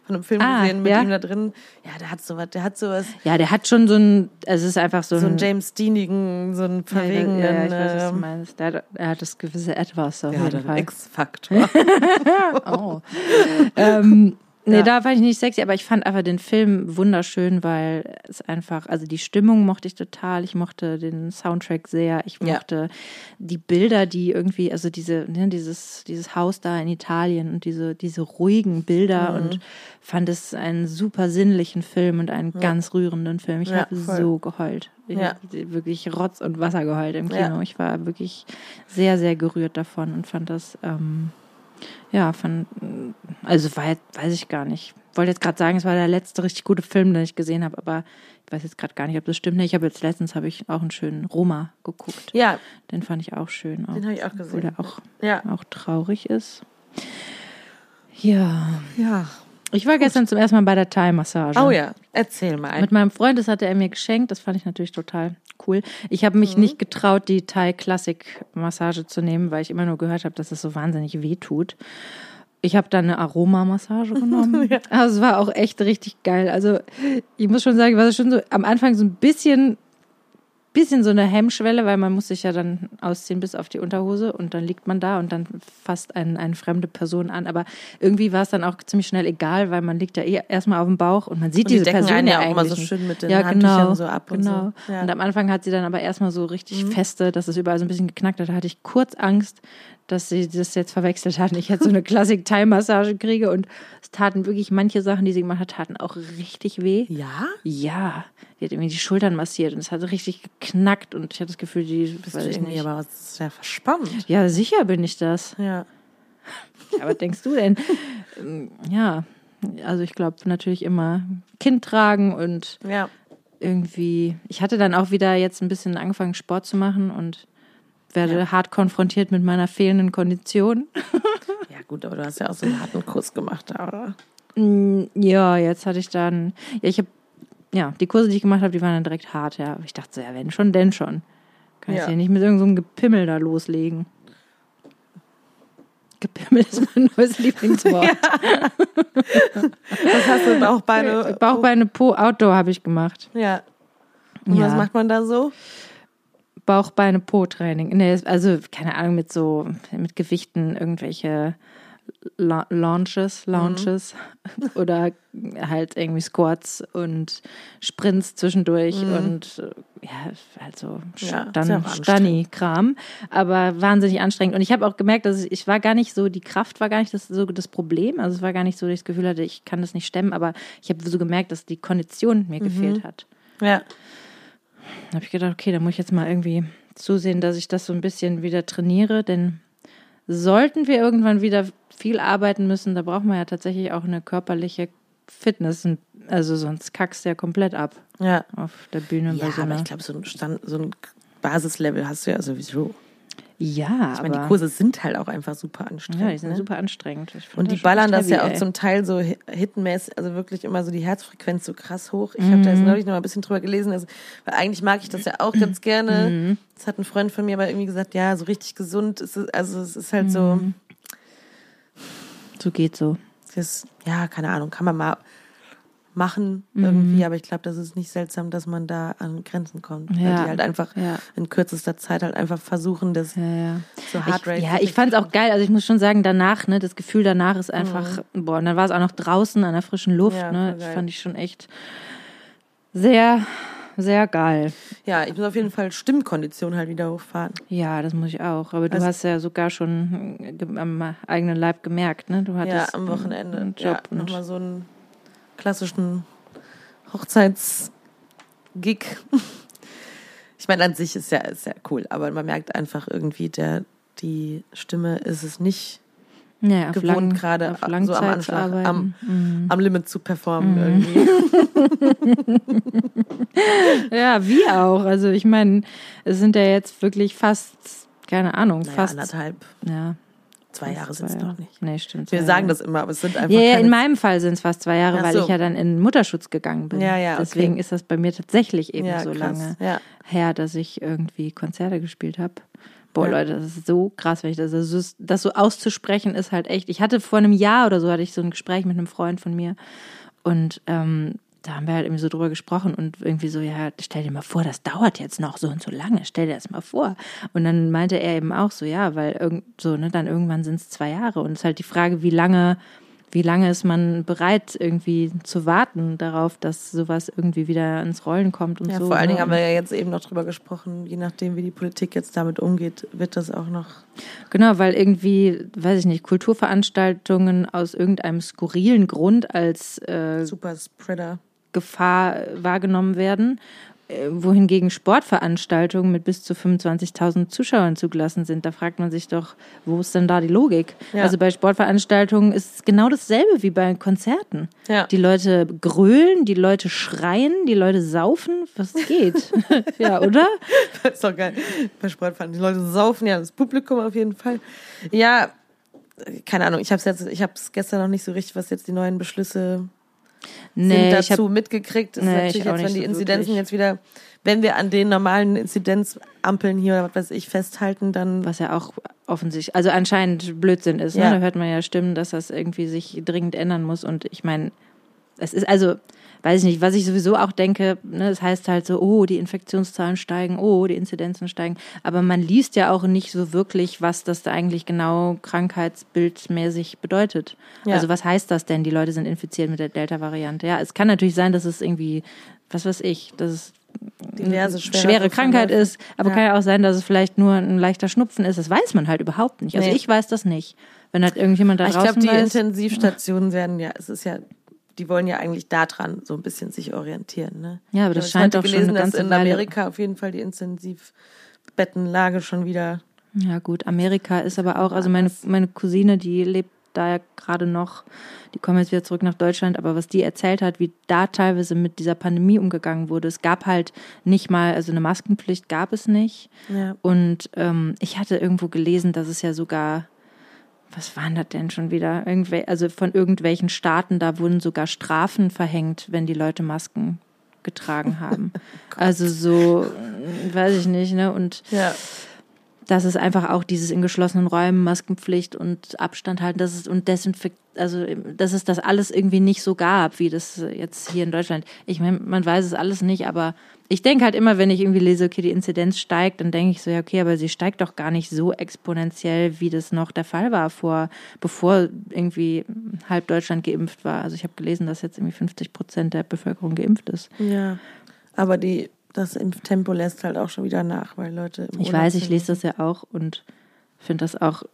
von einem Film Ah, gesehen mit ja? ihm da drin. Ja, der hat sowas, der hat sowas, Ja, der hat schon so ein, es ist einfach so, so einen ein James Deanigen, so Ja, verwegenen, ja, ich weiß, was du ähm, meinst. Der hat, er hat das gewisse Etwas auf ja, jeden Fall. X-Faktor. Oh. ähm, nee, Ja. da fand ich nicht sexy, aber ich fand einfach den Film wunderschön, weil es einfach, also die Stimmung mochte ich total, ich mochte den Soundtrack sehr, ich Ja. mochte die Bilder, die irgendwie, also diese, ne, dieses, dieses Haus da in Italien und diese, diese ruhigen Bilder Mhm. und fand es einen super sinnlichen Film und einen ganz rührenden Film. Ich Ja, habe so geheult. Ich Ja. habe wirklich Rotz und Wasser geheult im Kino. Ja. Ich war wirklich sehr, sehr gerührt davon und fand das, ähm, ja, fand, also war weiß ich gar nicht. Wollte jetzt gerade sagen, es war der letzte richtig gute Film, den ich gesehen habe, aber ich weiß jetzt gerade gar nicht, ob das stimmt. Ich habe jetzt letztens habe ich auch einen schönen Roma geguckt. ja, Den fand ich auch schön. Auch, den habe ich auch obwohl gesehen. der auch, Ja, auch traurig ist. Ja. ja. Ich war gestern zum ersten Mal bei der Thai-Massage. Oh ja, erzähl mal. Mit meinem Freund, das hatte er mir geschenkt. Das fand ich natürlich total cool. Ich habe Mhm. mich nicht getraut, die Thai-Klassik-Massage zu nehmen, weil ich immer nur gehört habe, dass es so wahnsinnig weh tut. Ich habe dann eine Aromamassage genommen. Also es war auch echt richtig geil. Also ich muss schon sagen, ich war schon so am Anfang so ein bisschen, bisschen so eine Hemmschwelle, weil man muss sich ja dann ausziehen bis auf die Unterhose und dann liegt man da und dann fasst einen, eine fremde Person an. Aber irgendwie war es dann auch ziemlich schnell egal, weil man liegt ja eh erstmal auf dem Bauch und man sieht Und die diese decken Person einen ja auch immer so schön mit den ja, Handtüchern genau, so ab und genau. so. Ja. Mhm. Und am Anfang hat sie dann aber erstmal so richtig feste, dass es überall so ein bisschen geknackt hat. Da hatte ich kurz Angst, dass sie das jetzt verwechselt hatten. Ich jetzt so eine Klassik-Thai-Massage kriege und es taten wirklich manche Sachen, die sie gemacht hat, taten auch richtig weh. ja? Ja, die hat irgendwie die Schultern massiert und es hat richtig geknackt und ich hatte das Gefühl, die Bist du ich nicht. aber sehr verspannt. Ja, sicher bin ich das. Ja. Ja, was denkst du denn? Ähm, Ja, also ich glaube natürlich immer Kind tragen und Ja. irgendwie, ich hatte dann auch wieder jetzt ein bisschen angefangen, Sport zu machen und werde hart konfrontiert mit meiner fehlenden Kondition. Ja, gut, aber du hast ja auch so einen harten Kurs gemacht oder? Mm, Ja, jetzt hatte ich dann, ja, ich habe, ja, die Kurse, die ich gemacht habe, die waren dann direkt hart, ja. Aber ich dachte so, ja, wenn schon, denn schon. Kann ich Ja. ja nicht mit irgendeinem so einem Gepimmel da loslegen. Gepimmel ist mein neues Lieblingswort. Was hast du, Bauchbeine? Bauchbeine Po Outdoor habe ich gemacht. Ja. Und Ja. was macht man da so? Bauchbeine Po Training. Nee, also keine Ahnung mit so mit Gewichten irgendwelche La Launches, Launches oder halt irgendwie Squats und Sprints zwischendurch und äh, ja, halt so Ja, ist Stan ja Stani-Kram, aber wahnsinnig anstrengend. Und ich habe auch gemerkt, dass ich, ich war gar nicht so, die Kraft war gar nicht das, so das Problem. Also es war gar nicht so, dass ich das Gefühl hatte, ich kann das nicht stemmen, aber ich habe so gemerkt, dass die Kondition mir gefehlt hat. Ja. Habe ich gedacht, okay, da muss ich jetzt mal irgendwie zusehen, dass ich das so ein bisschen wieder trainiere, denn sollten wir irgendwann wieder viel arbeiten müssen, da braucht man ja tatsächlich auch eine körperliche Fitness. Also sonst kackst du ja komplett ab Ja. auf der Bühne Ja, so aber ich glaube, so ein, Stand, so ein Basislevel hast du ja sowieso. Ja, Ich meine, aber die Kurse sind halt auch einfach super anstrengend. ja, die sind ne? super anstrengend. Und die ballern das ja auch ey. zum Teil so hi- hittenmäßig, also wirklich immer so die Herzfrequenz so krass hoch. Ich habe da Mhm. jetzt neulich noch mal ein bisschen drüber gelesen, also, weil eigentlich mag ich das ja auch ganz gerne. Mhm. Das hat ein Freund von mir aber irgendwie gesagt, ja, so richtig gesund ist es, also es ist halt so, Mhm. So geht so. ist, ja, keine Ahnung, kann man mal machen Mhm. irgendwie, aber ich glaube, das ist nicht seltsam, dass man da an Grenzen kommt. Weil Ja. die halt einfach Ja. in kürzester Zeit halt einfach versuchen, das Ja, ja. so Hard Ich, ja, ich fand es auch geil. Also ich muss schon sagen, danach, ne, das Gefühl danach ist einfach, boah, und dann war es auch noch draußen an der frischen Luft, Mhm. Ja, ne, das fand ich schon echt sehr, sehr geil. Ja, ich muss auf jeden Fall Stimmkondition halt wieder hochfahren. Ja, das muss ich auch. Aber du Also- hast ja sogar schon äh, am eigenen Leib gemerkt, ne? Du Ja, hattest am Wochenende. einen ja, Job und nochmal so einen klassischen Hochzeitsgig. Ich meine, an sich ist ja, ist ja cool, aber man merkt einfach irgendwie, der, die Stimme ist es nicht ja, gewohnt, gerade so am Anschlag, am, Mhm. am Limit zu performen irgendwie. Ja, wie auch. Also ich meine, es sind ja jetzt wirklich fast, keine Ahnung, Naja, fast anderthalb, ja, zwei Jahre sind es doch Jahre. nicht. Nee, stimmt. Wir sagen Jahre. das immer, aber es sind einfach Ja, ja, in meinem Fall sind es fast zwei Jahre, Ach weil so. ich ja dann in Mutterschutz gegangen bin. Ja, ja, okay. Deswegen ist das bei mir tatsächlich eben ja, so krass. lange Ja. her, dass ich irgendwie Konzerte gespielt habe. Boah. Leute, das ist so krass, wenn ich das, das, das so auszusprechen ist halt echt. Ich hatte vor einem Jahr oder so hatte ich so ein Gespräch mit einem Freund von mir und ähm, da haben wir halt irgendwie so drüber gesprochen und irgendwie so, ja, stell dir mal vor, das dauert jetzt noch so und so lange, stell dir das mal vor. Und dann meinte er eben auch so, ja, weil irgend so, ne, dann irgendwann sind es zwei Jahre und es ist halt die Frage, wie lange, wie lange ist man bereit, irgendwie zu warten darauf, dass sowas irgendwie wieder ins Rollen kommt und Ja, so. vor allen ne? Dingen haben wir ja jetzt eben noch drüber gesprochen, je nachdem, wie die Politik jetzt damit umgeht, wird das auch noch. Genau, weil irgendwie, weiß ich nicht, Kulturveranstaltungen aus irgendeinem skurrilen Grund als äh, Super Spreader. Gefahr wahrgenommen werden, äh, wohingegen Sportveranstaltungen mit bis zu 25.000 Zuschauern zugelassen sind. Da fragt man sich doch, wo ist denn da die Logik? Ja. Also bei Sportveranstaltungen ist es genau dasselbe wie bei Konzerten. Ja. Die Leute grölen, die Leute schreien, die Leute saufen, was geht? ja, oder? Das ist doch geil. Bei Sportfahren. Die Leute saufen, ja, das Publikum auf jeden Fall. Ja, keine Ahnung, ich habe es jetzt, ich habe es gestern noch nicht so richtig, was jetzt die neuen Beschlüsse Nee, sind ich hab, dazu mitgekriegt. Ist Nee, natürlich ich auch jetzt, wenn die so Inzidenzen wirklich. jetzt wieder, wenn wir an den normalen Inzidenzampeln hier oder was weiß ich festhalten, dann was ja auch offensichtlich, also anscheinend Blödsinn ist. Ne? Ja. Da hört man ja Stimmen, dass das irgendwie sich dringend ändern muss. Und ich meine, es ist also, weiß ich nicht, was ich sowieso auch denke, ne, es heißt halt so, oh, die Infektionszahlen steigen, oh, die Inzidenzen steigen. Aber man liest ja auch nicht so wirklich, was das da eigentlich genau krankheitsbildmäßig bedeutet. Ja. Also was heißt das denn? Die Leute sind infiziert mit der Delta-Variante. Ja, es kann natürlich sein, dass es irgendwie, was weiß ich, dass es diverse eine schwere, schwere Krankheit ist, aber Ja. kann ja auch sein, dass es vielleicht nur ein leichter Schnupfen ist. Das weiß man halt überhaupt nicht. Also Nee. ich weiß das nicht. Wenn halt irgendjemand da Ich draußen glaube, die weiß, Intensivstationen werden ja, es ist ja, die wollen ja eigentlich daran so ein bisschen sich orientieren. Ne? Ja, aber das ich scheint doch schon gelesen, eine dass ganze in Weile- Amerika auf jeden Fall die Intensivbettenlage schon wieder. Ja, gut, Amerika ist aber auch, also meine, meine Cousine, die lebt da ja gerade noch, die kommen jetzt wieder zurück nach Deutschland, aber was die erzählt hat, wie da teilweise mit dieser Pandemie umgegangen wurde, es gab halt nicht mal, also eine Maskenpflicht gab es nicht. Ja. Und ähm, ich hatte irgendwo gelesen, dass es ja sogar, was waren das denn schon wieder? Irgendwel also von irgendwelchen Staaten, da wurden sogar Strafen verhängt, wenn die Leute Masken getragen haben. also so, äh, weiß ich nicht, ne? Und Ja. dass es einfach auch dieses in geschlossenen Räumen Maskenpflicht und Abstand halten, das ist und Desinfekt, also dass es das alles irgendwie nicht so gab, wie das jetzt hier in Deutschland. Ich meine, man weiß es alles nicht, aber ich denke halt immer, wenn ich irgendwie lese, okay, die Inzidenz steigt, dann denke ich so, ja, okay, aber sie steigt doch gar nicht so exponentiell, wie das noch der Fall war vor, bevor irgendwie halb Deutschland geimpft war. Also ich habe gelesen, dass jetzt irgendwie 50 Prozent der Bevölkerung geimpft ist. Ja. Aber die, das Impftempo lässt halt auch schon wieder nach, weil Leute. Ich weiß, ich lese das ja auch und finde das auch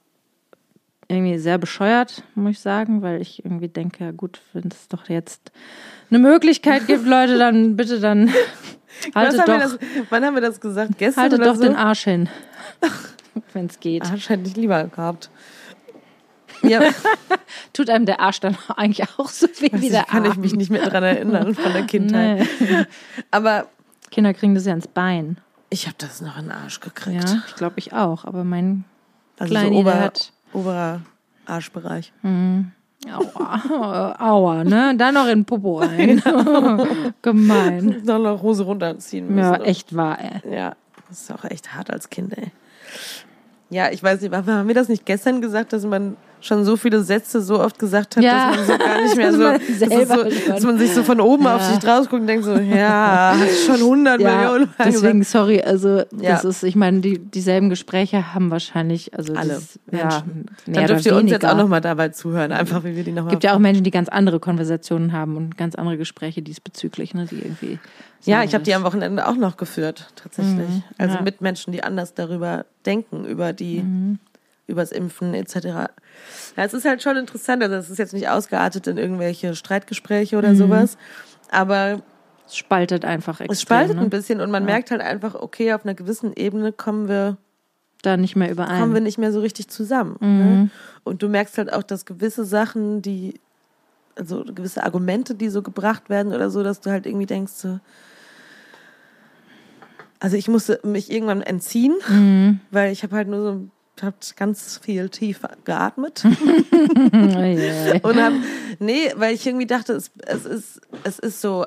irgendwie sehr bescheuert, muss ich sagen, weil ich irgendwie denke, ja gut, wenn es doch jetzt eine Möglichkeit gibt, Leute, dann bitte dann Was haltet haben doch, das, wann haben wir das gesagt? Gestern haltet oder doch so? den Arsch hin, wenn es geht. Arsch hätte ich lieber gehabt. Ja, Tut einem der Arsch dann eigentlich auch so weh wie der ich, kann ich mich nicht mehr dran erinnern von der Kindheit. Nee. Aber Kinder kriegen das ja ins Bein. ich habe das noch in den Arsch gekriegt. Ja, ich glaube ich auch, aber mein also Kleini, so ober, hat- oberer Arschbereich. Aua, aua, ne? Dann noch in Popo rein. Gemein. Noch eine Hose runterziehen müssen. Ja, echt wahr, ey. Ja, das ist auch echt hart als Kind, ey. Ja, ich weiß nicht, haben wir das nicht gestern gesagt, dass man schon so viele Sätze so oft gesagt hat, Ja. dass man so gar nicht mehr Dass so, man das ist selber so dass man sich so von oben auf Ja. sich draus guckt und denkt so, ja, hast schon 100 Millionen Mal deswegen, gesagt. sorry, also Ja. das ist, ich meine, die, dieselben Gespräche haben wahrscheinlich, also Alle das, ja, Menschen. Dann dürft ihr uns jetzt auch nochmal dabei zuhören, einfach wie wir die nochmal. gibt ja auch Menschen, die ganz andere Konversationen haben und ganz andere Gespräche diesbezüglich, ne, die irgendwie. Ja, ich habe die am Wochenende auch noch geführt, tatsächlich. also Mhm. ja. mit Menschen, die anders darüber denken, über die, Mhm. übers Impfen etc. Ja, es ist halt schon interessant, also es ist jetzt nicht ausgeartet in irgendwelche Streitgespräche Mhm. oder sowas, aber Es spaltet einfach extrem. es spaltet ne? ein bisschen und man merkt halt einfach, okay, auf einer gewissen Ebene kommen wir, Da nicht mehr überein. kommen wir nicht mehr so richtig zusammen. Mhm. Ne? Und du merkst halt auch, dass gewisse Sachen, die, also gewisse Argumente, die so gebracht werden oder so, dass du halt irgendwie denkst, so, also ich musste mich irgendwann entziehen, Mhm. weil ich habe halt nur so hab ganz viel tief geatmet Eieiei. und hab, nee, weil ich irgendwie dachte, es, es ist es ist so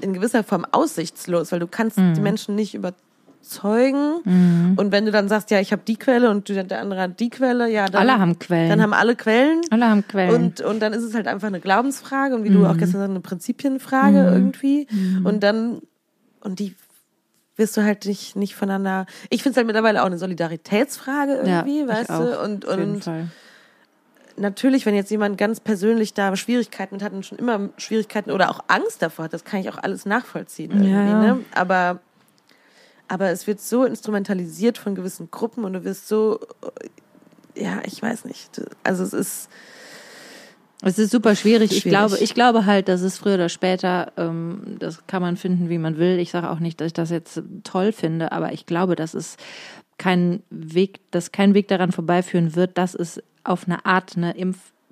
in gewisser Form aussichtslos, weil du kannst Mhm. die Menschen nicht überzeugen und wenn du dann sagst, ja, ich habe die Quelle und der andere hat die Quelle, ja, dann Alle haben Quellen. dann haben alle Quellen Alle haben Quellen. und, und dann ist es halt einfach eine Glaubensfrage und wie du auch gestern sagst, eine Prinzipienfrage irgendwie. Und dann, und die wirst du halt nicht, nicht voneinander. Ich finde es halt mittlerweile auch eine Solidaritätsfrage irgendwie, ja, weißt du? Und, und natürlich, wenn jetzt jemand ganz persönlich da Schwierigkeiten mit hat und schon immer Schwierigkeiten oder auch Angst davor hat, das kann ich auch alles nachvollziehen ja. ne? Aber, aber es wird so instrumentalisiert von gewissen Gruppen und du wirst so, ja, ich weiß nicht. Also es ist, Es ist super schwierig. Ich glaube, ich glaube halt, dass es früher oder später, ähm, das kann man finden, wie man will. Ich sage auch nicht, dass ich das jetzt toll finde, aber ich glaube, dass es kein Weg, dass kein Weg daran vorbeiführen wird, dass es auf eine Art eine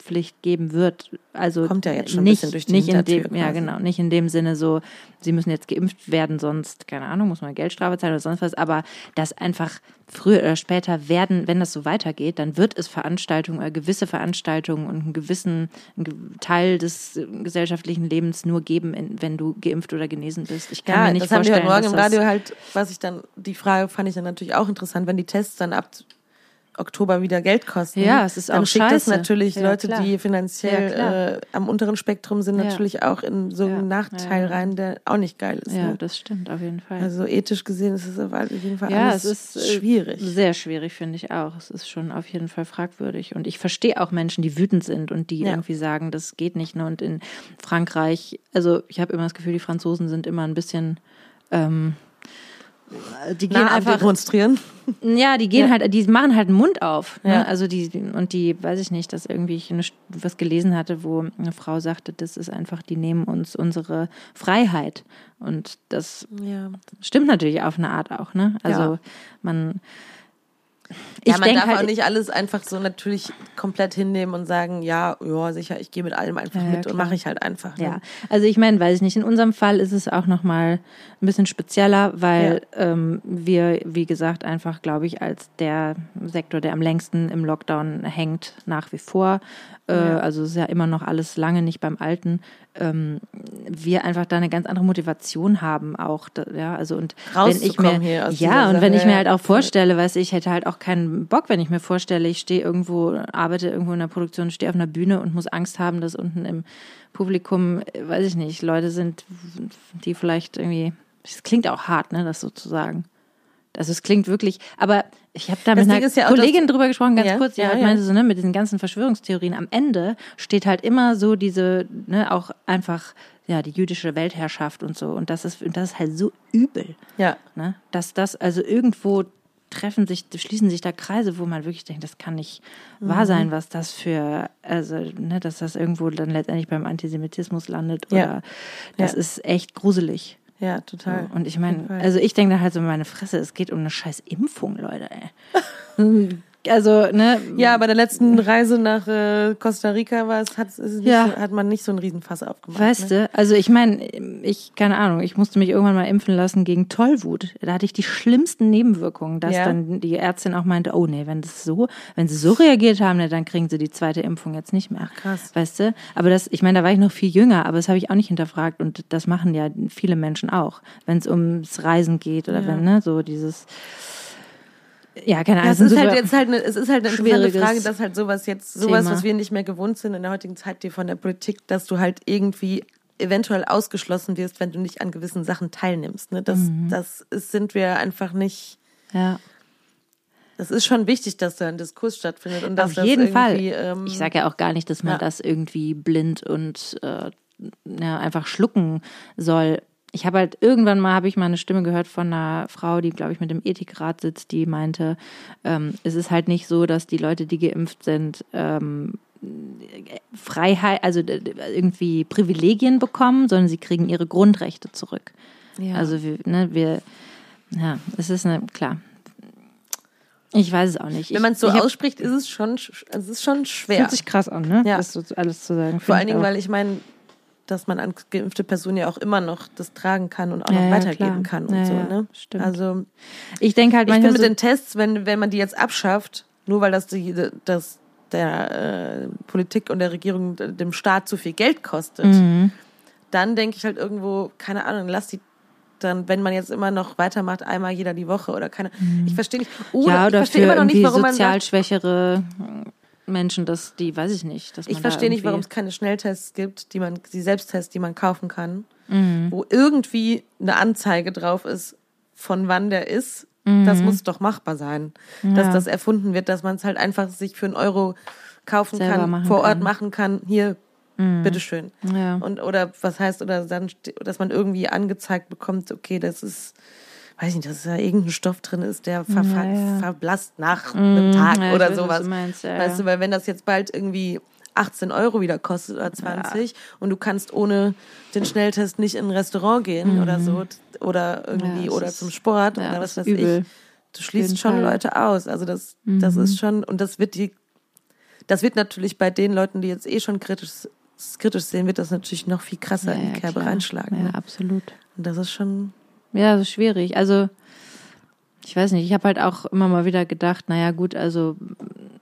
Impfpflicht geben wird. Also Kommt ja jetzt schon ein nicht, bisschen durch die nicht in dem, ja genau, nicht in dem Sinne so, sie müssen jetzt geimpft werden, sonst keine Ahnung, muss man Geldstrafe zahlen oder sonst was. Aber dass einfach früher oder später werden, wenn das so weitergeht, dann wird es Veranstaltungen, äh, gewisse Veranstaltungen und einen gewissen einen Teil des äh, gesellschaftlichen Lebens nur geben, in, wenn du geimpft oder genesen bist. Ich kann ja, mir nicht das haben die vorstellen, heute Morgen im Radio halt, was ich dann, die Frage fand ich dann natürlich auch interessant, wenn die Tests dann ab Oktober wieder Geld kosten. Ja, es ist dann auch schickt das scheiße. natürlich Ja, Leute, klar. die finanziell Ja, äh, am unteren Spektrum sind, Ja. natürlich auch in so einen. Nachteil rein, der auch nicht geil ist. Ja, ne? das stimmt auf jeden Fall. Also ethisch gesehen ist es auf jeden Fall ja, alles es ist äh, schwierig. Sehr schwierig, finde ich auch. Es ist schon auf jeden Fall fragwürdig. Und ich verstehe auch Menschen, die wütend sind und die irgendwie sagen, das geht nicht. Ne? Und in Frankreich, also ich habe immer das Gefühl, die Franzosen sind immer ein bisschen. Ähm, die gehen am einfach, demonstrieren. ja, die gehen Ja. halt, die machen halt den Mund auf. Ne? Ja. Also die, und die, weiß ich nicht, dass irgendwie ich eine, was gelesen hatte, wo eine Frau sagte, das ist einfach, die nehmen uns unsere Freiheit. Und das Ja. stimmt natürlich auf eine Art auch, ne? Also Ja. man. ja, man darf halt- auch nicht alles einfach so natürlich komplett hinnehmen und sagen, ja, ja, sicher, ich gehe mit allem einfach Ja, mit und klar. mache ich halt einfach. Ne? Ja, also ich meine, weiß ich nicht. In unserem Fall ist es auch noch mal ein bisschen spezieller, weil ähm, wir, wie gesagt, einfach, glaube ich, als der Sektor, der am längsten im Lockdown hängt, nach wie vor. Äh, Ja. Also ist ja immer noch alles lange nicht beim Alten. Ähm, wir einfach da eine ganz andere Motivation haben, auch da, ja, also und wenn ich mir Rauszukommen hier aus ja und wenn ich mir ja. halt auch vorstelle, weißt du, ich hätte halt auch keinen Bock, wenn ich mir vorstelle, ich stehe irgendwo, arbeite irgendwo in der Produktion, stehe auf einer Bühne und muss Angst haben, dass unten im Publikum, äh, weiß ich nicht, Leute sind, die vielleicht irgendwie, es klingt auch hart, ne, das sozusagen. Also es klingt wirklich, aber ich habe da Das mit Ding einer ja Kollegin drüber gesprochen, ganz Ja, kurz, die ja, halt meinte so, ne, mit diesen ganzen Verschwörungstheorien am Ende steht halt immer so diese, ne, auch einfach, ja, die jüdische Weltherrschaft und so. Und das ist, und das ist halt so übel. Ja. Ne? Dass das, also irgendwo treffen sich, schließen sich da Kreise, wo man wirklich denkt, das kann nicht Mhm. wahr sein, was das für, also, ne, dass das irgendwo dann letztendlich beim Antisemitismus landet oder Ja. das ist echt gruselig. Ja, total. Und ich meine, also ich denke da halt so meine Fresse, es geht um eine scheiß Impfung, Leute, ey. also, ne? Ja, bei der letzten Reise nach äh, Costa Rica war es, hat, ist es nicht Ja. so, hat man nicht so einen Riesenfass aufgemacht. Weißt ne? du, also ich meine, ich, keine Ahnung, ich musste mich irgendwann mal impfen lassen gegen Tollwut. Da hatte ich die schlimmsten Nebenwirkungen, dass Ja. dann die Ärztin auch meinte, oh nee, wenn das so, wenn sie so reagiert haben, ne, dann kriegen sie die zweite Impfung jetzt nicht mehr. krass. Weißt du? Aber das, ich meine, da war ich noch viel jünger, aber das habe ich auch nicht hinterfragt und das machen ja viele Menschen auch, wenn es ums Reisen geht oder Ja. wenn, ne, so dieses Ja, keine Ahnung. Es ist halt jetzt halt eine, es ist halt eine interessante Frage, dass halt sowas jetzt, sowas, Thema. was wir nicht mehr gewohnt sind in der heutigen Zeit, die von der Politik, dass du halt irgendwie eventuell ausgeschlossen wirst, wenn du nicht an gewissen Sachen teilnimmst. Ne? Das, Mhm. das ist, sind wir einfach nicht. ja. Das ist schon wichtig, dass da ein Diskurs stattfindet und dass Auf das jeden Fall. Ähm, Ich sage ja auch gar nicht, dass man ja. das irgendwie blind und äh, ja, einfach schlucken soll. Ich habe halt irgendwann mal habe ich mal eine Stimme gehört von einer Frau, die glaube ich mit dem Ethikrat sitzt, die meinte, ähm, es ist halt nicht so, dass die Leute, die geimpft sind, ähm, Freiheit, also irgendwie Privilegien bekommen, sondern sie kriegen ihre Grundrechte zurück. Ja. Also wir, ne, wir, ja, es ist eine, klar. Ich weiß es auch nicht. wenn man es so ich, ich hab- ausspricht, ist es schon, sch- es ist schon schwer. Fühlt sich krass an, ne? Ja. Das so alles zu sagen. Vor allen Dingen, weil ich meine, dass man an geimpfte Personen ja auch immer noch das tragen kann und auch Ja, noch ja, weitergeben klar. kann und Ja, so. ja, Ne? stimmt. Also ich denke halt Ich finde mit so, den Tests, wenn, wenn man die jetzt abschafft, nur weil das, die, das der äh, Politik und der Regierung, d- dem Staat zu viel Geld kostet, Mhm. dann denke ich halt irgendwo, keine Ahnung, lass die dann, wenn man jetzt immer noch weitermacht, einmal jeder die Woche oder keine. Ich verstehe nicht. Oder, Mhm. ja, ich oder verstehe für immer noch nicht, warum man sozial sagt, schwächere Menschen, dass die, weiß ich nicht. Dass ich verstehe nicht, warum es keine Schnelltests gibt, die man, die Selbsttests, die man kaufen kann, Mhm. wo irgendwie eine Anzeige drauf ist, von wann der ist. Das muss doch machbar sein, dass Mhm. Ja. das erfunden wird, dass man es halt einfach sich für einen Euro kaufen Selber kann, vor Ort kann. Mhm. machen kann. Hier, bitteschön. Ja. Und oder was heißt oder dann, dass man irgendwie angezeigt bekommt, okay, das ist, weiß ich nicht, dass da irgendein Stoff drin ist, der ver Ja, ja. verblasst nach einem Tag ja, ich oder sowas. du meinst, ja, weißt ja. du, weil wenn das jetzt bald irgendwie 18 Euro wieder kostet oder 20 und du kannst ohne den Schnelltest nicht in ein Restaurant gehen oder so oder irgendwie Mhm. Ja, oder zum Sport ja, oder was weiß übel. ich. Du schließt schon Fall. Mhm. Leute aus. Also das, das ist schon und das wird die, das wird natürlich bei den Leuten, die jetzt eh schon kritisch kritisch sehen, wird das natürlich noch viel krasser Ja, in ja, die Kerbe klar. reinschlagen. Ja, ne? absolut. Und das ist schon Ja, das ist schwierig. Also, ich weiß nicht, ich habe halt auch immer mal wieder gedacht, naja, gut, also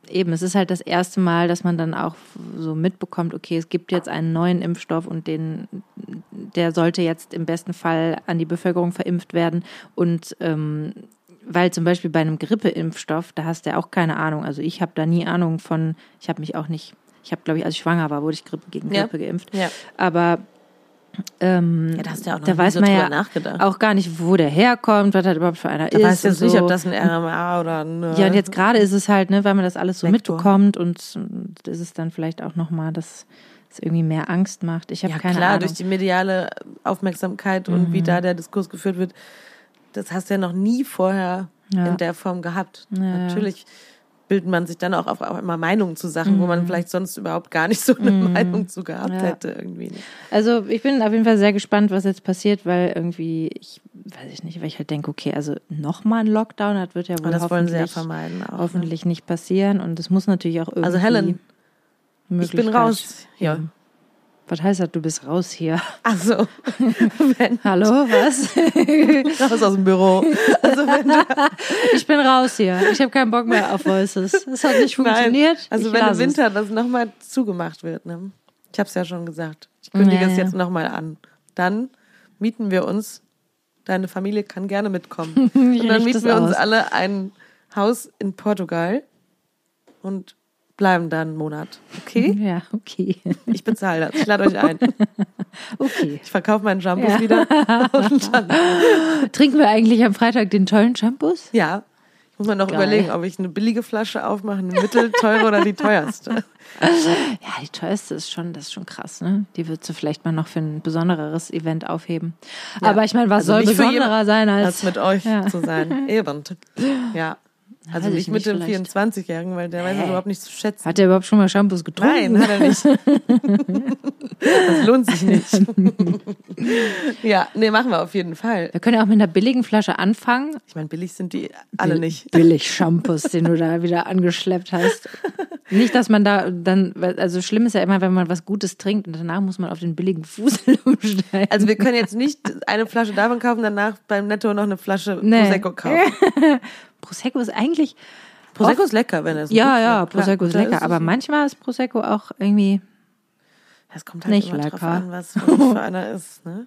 eben, es ist halt das erste Mal, dass man dann auch so mitbekommt, okay, es gibt jetzt einen neuen Impfstoff und den, der sollte jetzt im besten Fall an die Bevölkerung verimpft werden. Und ähm, weil zum Beispiel bei einem Grippeimpfstoff, da hast du ja auch keine Ahnung. Also ich habe da nie Ahnung von, ich habe mich auch nicht, ich habe, glaube ich, als ich schwanger war, wurde ich Grippe gegen Ja. Grippe geimpft. Ja. Aber ähm, Ja, da hast du ja auch noch da weiß so man ja nachgedacht. auch gar nicht, wo der herkommt, was das überhaupt für einer Da ist. weißt du jetzt und nicht, so. ob das ein RMA oder ein äh, ja, und jetzt gerade ist es halt, ne, weil man das alles so Vektor. mitbekommt und ist es dann vielleicht auch nochmal, dass es irgendwie mehr Angst macht. Ich habe ja keine klar, Ahnung. Mhm. durch die mediale Aufmerksamkeit und wie da der Diskurs geführt wird, das hast du ja noch nie vorher Ja. in der Form gehabt. Ja. Natürlich bildet man sich dann auch auf einmal Meinungen zu Sachen, wo Mhm. man vielleicht sonst überhaupt gar nicht so eine Meinung zu gehabt Ja. hätte irgendwie. Also ich bin auf jeden Fall sehr gespannt, was jetzt passiert, weil irgendwie, ich weiß ich nicht, weil ich halt denke, okay, also nochmal ein Lockdown, das wird ja wohl das wollen sie ja hoffentlich, vermeiden auch. ne? hoffentlich nicht passieren und es muss natürlich auch irgendwie Also Helen, ich bin raus. Ja. Was heißt das, du bist raus hier? Also, wenn, Hallo, was? raus aus dem Büro. Also wenn du, Ich bin raus hier. Ich habe keinen Bock mehr auf Voices. Es hat nicht funktioniert. Nein, also ich wenn im lass es. Winter das nochmal zugemacht wird, ne? Ich habe es ja schon gesagt. Ich kündige Ja, es ja. jetzt nochmal an. Dann mieten wir uns, deine Familie kann gerne mitkommen. und dann mieten wir uns aus. alle ein Haus in Portugal und bleiben da einen Monat. Okay? Ja, okay. Ich bezahle das. Ich lade euch ein. Okay. Ich verkaufe meinen Shampoos Ja. wieder. Dann, Trinken wir eigentlich am Freitag den tollen Shampoos? ja. Ich muss mir noch Geil. überlegen, ob ich eine billige Flasche aufmache, eine mittelteure oder die teuerste. Ja, die teuerste ist schon, das ist schon krass, ne? Die würdest du vielleicht mal noch für ein besondereres Event aufheben. Ja. Aber ich meine, was Also soll besonderer sein als als. mit euch Ja. zu sein. Eben. Ja. Also nicht ich mit dem vielleicht. 24-Jährigen, weil der weiß Hä? überhaupt nicht zu schätzen. Hat er überhaupt schon mal Shampoos getrunken? Nein, hat er nicht. das lohnt sich nicht. ja, nee, machen wir auf jeden Fall. Wir können ja auch mit einer billigen Flasche anfangen. Ich meine, billig sind die alle nicht. Billig Shampoos, den du da wieder angeschleppt hast. Nicht, dass man da dann, also schlimm ist ja immer, wenn man was Gutes trinkt und danach muss man auf den billigen Fusel umsteigen. Also wir können jetzt nicht eine Flasche davon kaufen, danach beim Netto noch eine Flasche Nee. Prosecco kaufen. Prosecco ist eigentlich, Prosecco ist lecker, wenn es ja, ja. Prosecco ist lecker, es- aber manchmal ist Prosecco auch irgendwie, Es kommt halt nicht immer drauf lecker. an, was was für einer ist. Ne?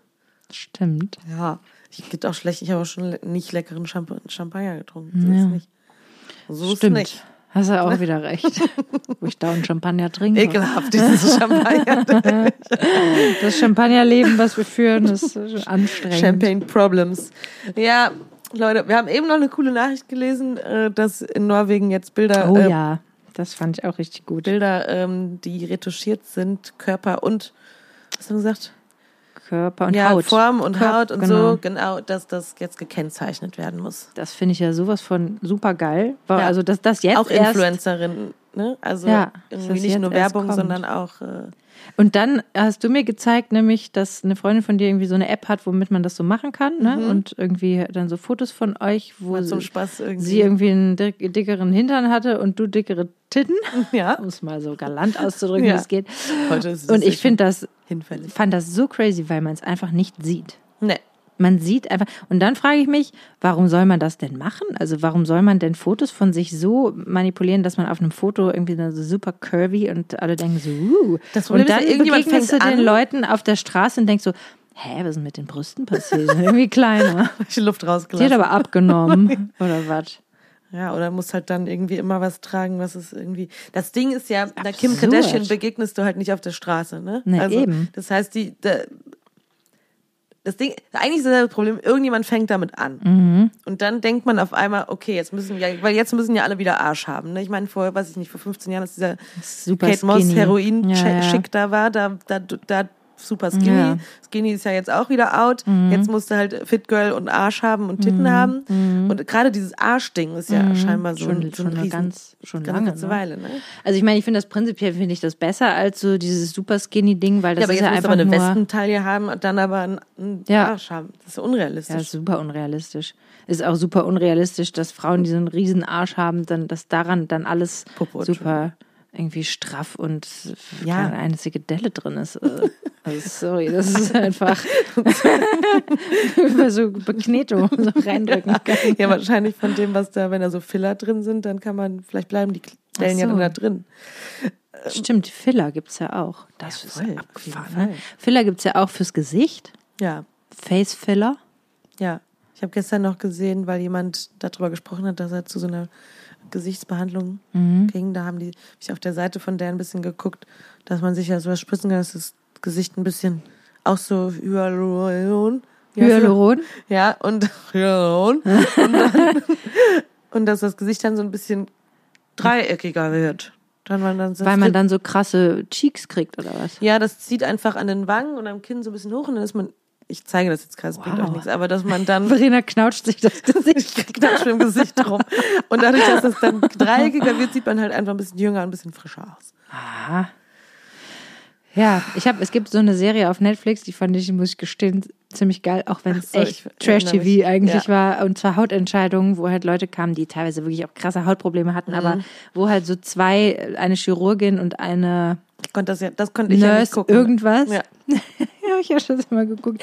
stimmt. Ja, ich geht auch schlecht. Ich habe auch schon nicht leckeren Champ Champagner getrunken. So ist Ja. nicht. So ist Stimmt. nicht. Hast du auch wieder recht. Wo ich dauernd Champagner trinke. Ekelhaft, dieses Champagner. Das Champagnerleben, was wir führen, ist anstrengend. Champagne Problems. Ja, Leute, wir haben eben noch eine coole Nachricht gelesen, äh, dass in Norwegen jetzt Bilder, Oh äh, ja, das fand ich auch richtig gut. Bilder, ähm, die retuschiert sind, Körper und, was haben wir gesagt? Körper und ja, Haut. Form und Körper, Haut und genau. so, genau, dass das jetzt gekennzeichnet werden muss. Das finde ich ja sowas von super geil. Ja. Also, dass das jetzt auch Influencerinnen, ne? Also Ja, irgendwie nicht nur Werbung, sondern auch äh, Und dann hast du mir gezeigt, nämlich, dass eine Freundin von dir irgendwie so eine App hat, womit man das so machen kann, ne? Und irgendwie dann so Fotos von euch, wo sie, irgendwie. sie irgendwie einen dick, dickeren Hintern hatte und du dickere Titten, ja, um es mal so galant auszudrücken, Ja. wie es geht. heute ist es Und ich finde das, hinfällig. fand das so crazy, weil man es einfach nicht sieht. Ne. Man sieht einfach, und dann frage ich mich, warum soll man das denn machen? Also warum soll man denn Fotos von sich so manipulieren, dass man auf einem Foto irgendwie so super curvy und alle denken so, uh. Das und dann irgendjemand begegnest du den Leuten auf der Straße und denkst so, hä, was ist mit den Brüsten passiert? Die sind irgendwie kleiner. Die Luft Die hat rausgelassen. aber abgenommen, oder was? Ja, oder muss halt dann irgendwie immer was tragen, was ist irgendwie. Das Ding ist ja, der Kim Absurd. Kardashian begegnest du halt nicht auf der Straße, ne? Nee, eben. Das heißt, die, der, das Ding, eigentlich ist das Problem, irgendjemand fängt damit an. Mhm. Und dann denkt man auf einmal, okay, jetzt müssen ja, weil jetzt müssen ja alle wieder Arsch haben. Ne? Ich meine, vor, weiß ich nicht, vor 15 Jahren, als dieser Super Kate Moss. Heroin-Schick Ja, ja. da war, da, da, da super skinny. Ja. Mhm. Skinny ist ja jetzt auch wieder out. Jetzt musste halt Fit Girl und Arsch haben und Titten haben. Und gerade dieses Arschding ist ja scheinbar so Mhm. Schon- ein, so ein eine Riesen, ganz- schon ganz lange, ganze ne? Weile, ne? Also ich meine, ich finde das prinzipiell finde ich das besser als so dieses super skinny Ding, weil das Ja, aber ist jetzt ja musst du einfach aber eine nur Westentaille haben und dann aber einen, Ja. Arsch haben. Das ist ja Ja, unrealistisch. ist super unrealistisch. Ist auch super unrealistisch, dass Frauen, die so einen riesen Arsch haben, dann, dass daran dann alles Popo, super irgendwie straff und Ja. keine einzige Delle drin ist. Äh, Also sorry, das ist einfach über so Beknetung so reindrücken kann. ja, wahrscheinlich von dem, was da, wenn da so Filler drin sind, dann kann man, vielleicht bleiben die Stellen ja so. dann da drin. Stimmt, Filler gibt's ja auch. Das Ja, ist voll, ja jeden abgefahren. Ne? Filler gibt's ja auch fürs Gesicht. Ja, Face Filler. ja. Ich habe gestern noch gesehen, weil jemand darüber gesprochen hat, dass er zu so einer Gesichtsbehandlung Mhm. ging. Da haben die hab ich auf der Seite von der ein bisschen geguckt, dass man sich ja sowas spritzen kann, dass das Gesicht ein bisschen auch so Hyaluron. Hyaluron. Ja, und Hyaluron. und, dann, und dass das Gesicht dann so ein bisschen dreieckiger wird. Man dann Weil man dann so krasse Cheeks kriegt oder was? ja, das zieht einfach an den Wangen und am Kinn so ein bisschen hoch und dann ist man, ich zeige das jetzt gerade, es bringt Wow. euch nichts, aber dass man dann Verena knautscht sich das Gesicht. knatscht im Gesicht rum. Und dadurch, dass das dann dreieckiger wird, sieht man halt einfach ein bisschen jünger, ein bisschen frischer aus. Aha. Ja, ich habe, es gibt so eine Serie auf Netflix, die fand ich, muss ich gestehen, ziemlich geil, auch wenn es so, echt Trash-TV eigentlich Ja. war. Und zwar Hautentscheidungen, wo halt Leute kamen, die teilweise wirklich auch krasse Hautprobleme hatten, Mhm. aber wo halt so zwei, eine Chirurgin und eine Ich konnte das ja, das konnte ich ja nicht Nurse gucken. irgendwas. Ja. ja, ich habe schon mal geguckt.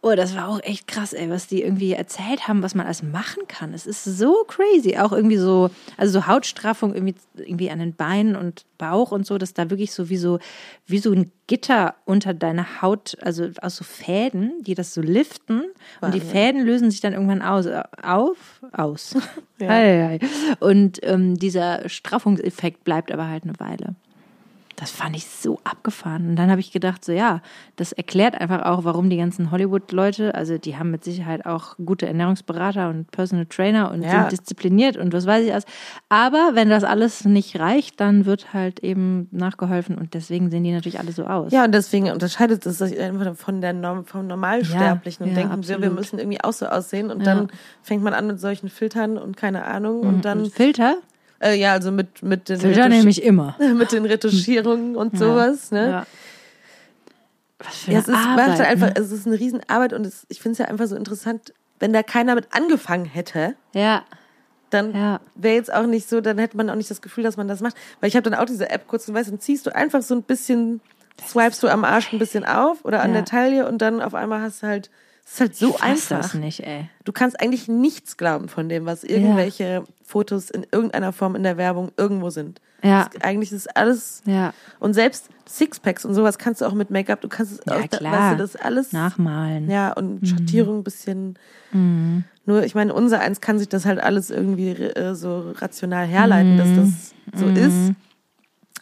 Oh, das war auch echt krass, ey, was die irgendwie erzählt haben, was man alles machen kann. Es ist so crazy. Auch irgendwie so, also so Hautstraffung irgendwie, irgendwie an den Beinen und Bauch und so, dass da wirklich so wie so, wie so ein Gitter unter deiner Haut, also aus so Fäden, die das so liften. Und die Wahnsinn. Fäden lösen sich dann irgendwann aus, auf, aus. Ja. Und ähm, dieser Straffungseffekt bleibt aber halt eine Weile. Das fand ich so abgefahren. Und dann habe ich gedacht, so ja, das erklärt einfach auch, warum die ganzen Hollywood-Leute, also die haben mit Sicherheit auch gute Ernährungsberater und Personal Trainer und Ja. sind diszipliniert und was weiß ich alles. Aber wenn das alles nicht reicht, dann wird halt eben nachgeholfen und deswegen sehen die natürlich alle so aus. Ja, und deswegen unterscheidet es sich einfach von der Norm, vom Normalsterblichen Ja, und ja, denken wir, wir absolut. müssen irgendwie auch so aussehen und dann fängt man an mit solchen Filtern und keine Ahnung und dann, Und Filter? Äh, ja, also mit, mit den Filter nehme ich immer. mit den Retuschierungen und sowas, ne? Ja. Was für Ja, eine es ist, Arbeit, halt einfach, ne? es ist eine Riesenarbeit und es, ich finde es ja einfach so interessant, wenn da keiner mit angefangen hätte, Ja, dann Ja. wäre jetzt auch nicht so, dann hätte man auch nicht das Gefühl, dass man das macht. Weil ich habe dann auch diese App kurz und weißt, dann ziehst du einfach so ein bisschen, swipest du am Arsch ein bisschen auf oder an Ja. der Taille und dann auf einmal hast du halt, es ist halt so fass einfach. das nicht, ey. Du kannst eigentlich nichts glauben von dem, was irgendwelche Fotos in irgendeiner Form in der Werbung irgendwo sind. Ja. Es, eigentlich ist alles Ja, und selbst Sixpacks und sowas kannst du auch mit Make-up, du kannst es Ja, auch, klar. weißt du, das alles nachmalen. ja, und Schattierung ein bisschen Nur, ich meine, unser eins kann sich das halt alles irgendwie äh, so rational herleiten, dass das so ist.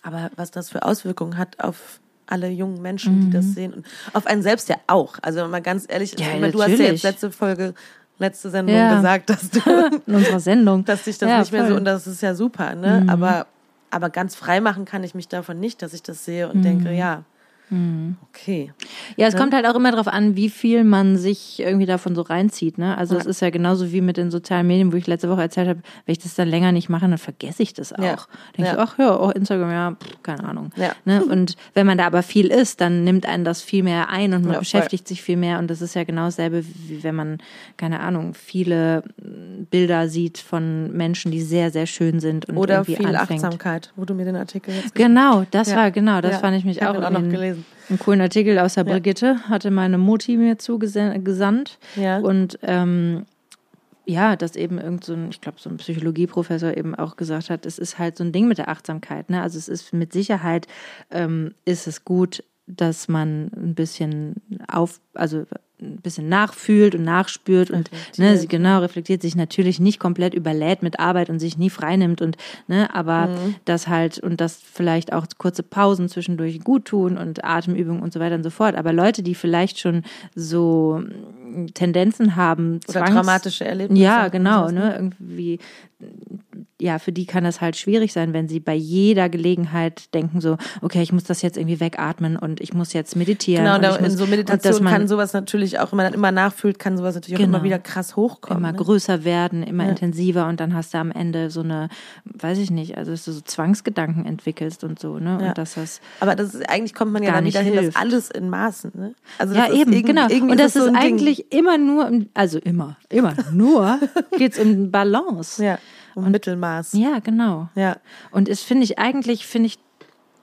Aber was das für Auswirkungen hat auf alle jungen Menschen, die das sehen und auf einen selbst ja auch. Also mal ganz ehrlich, Ja, meine, du hast ja jetzt letzte Folge, letzte Sendung Ja. gesagt, dass du In unserer Sendung. dass sich das Ja, nicht mehr so, voll. und das ist ja super, ne? Aber, aber ganz frei machen kann ich mich davon nicht, dass ich das sehe und denke, ja, okay. Ja, es kommt halt auch immer darauf an, wie viel man sich irgendwie davon so reinzieht. Ne? Also es ist ja genauso wie mit den sozialen Medien, wo ich letzte Woche erzählt habe, wenn ich das dann länger nicht mache, dann vergesse ich das auch. Ja. Denke Ja. ich, ach ja, auch Instagram, ja, pff, keine Ahnung. Ja. Ne? Und wenn man da aber viel ist, dann nimmt einen das viel mehr ein und man Ja, beschäftigt sich viel mehr. Und das ist ja genau dasselbe, wie wenn man, keine Ahnung, viele Bilder sieht von Menschen, die sehr, sehr schön sind und Oder irgendwie viel anfängt. Achtsamkeit, wo du mir den Artikel jetzt Genau, das Ja. war genau, das Ja. fand ich mich Ich auch, auch noch gelesen. Einen coolen Artikel aus der Brigitte, hatte meine Mutti mir zugesandt. Ja. Und ähm, ja, dass eben irgend so ein, ich glaube, so ein Psychologieprofessor eben auch gesagt hat, es ist halt so ein Ding mit der Achtsamkeit. Ne? Also es ist mit Sicherheit ähm, ist es gut, dass man ein bisschen auf, also ein bisschen nachfühlt und nachspürt und ne, sie genau reflektiert sich natürlich nicht komplett überlädt mit Arbeit und sich nie freinimmt und ne, aber das halt und das vielleicht auch kurze Pausen zwischendurch gut tun und Atemübungen und so weiter und so fort. Aber Leute, die vielleicht schon so mm, Tendenzen haben, Oder Zwangs- traumatische Erlebnisse. ja, genau, so. ne, irgendwie ja, für die kann das halt schwierig sein, wenn sie bei jeder Gelegenheit denken so, okay, ich muss das jetzt irgendwie wegatmen und ich muss jetzt meditieren. Genau, und da, muss, in so Meditation man kann sowas natürlich auch, wenn man dann immer nachfühlt, kann sowas natürlich auch Genau. immer wieder krass hochkommen. immer ne? größer werden, immer intensiver und dann hast du am Ende so eine, weiß ich nicht, also dass du so Zwangsgedanken entwickelst und so, ne? Ja. Und dass das Aber das ist, eigentlich kommt man ja Gar dann nicht wieder hin, hilft. dass alles in Maßen. Ne? Also ja, eben, irgendwie- genau. irgendwie Und das so ist Ding. eigentlich immer nur, also immer, immer nur geht's um Balance. Ja, um Mittelmaß. Ja, genau. Ja, Und es finde ich eigentlich, finde ich,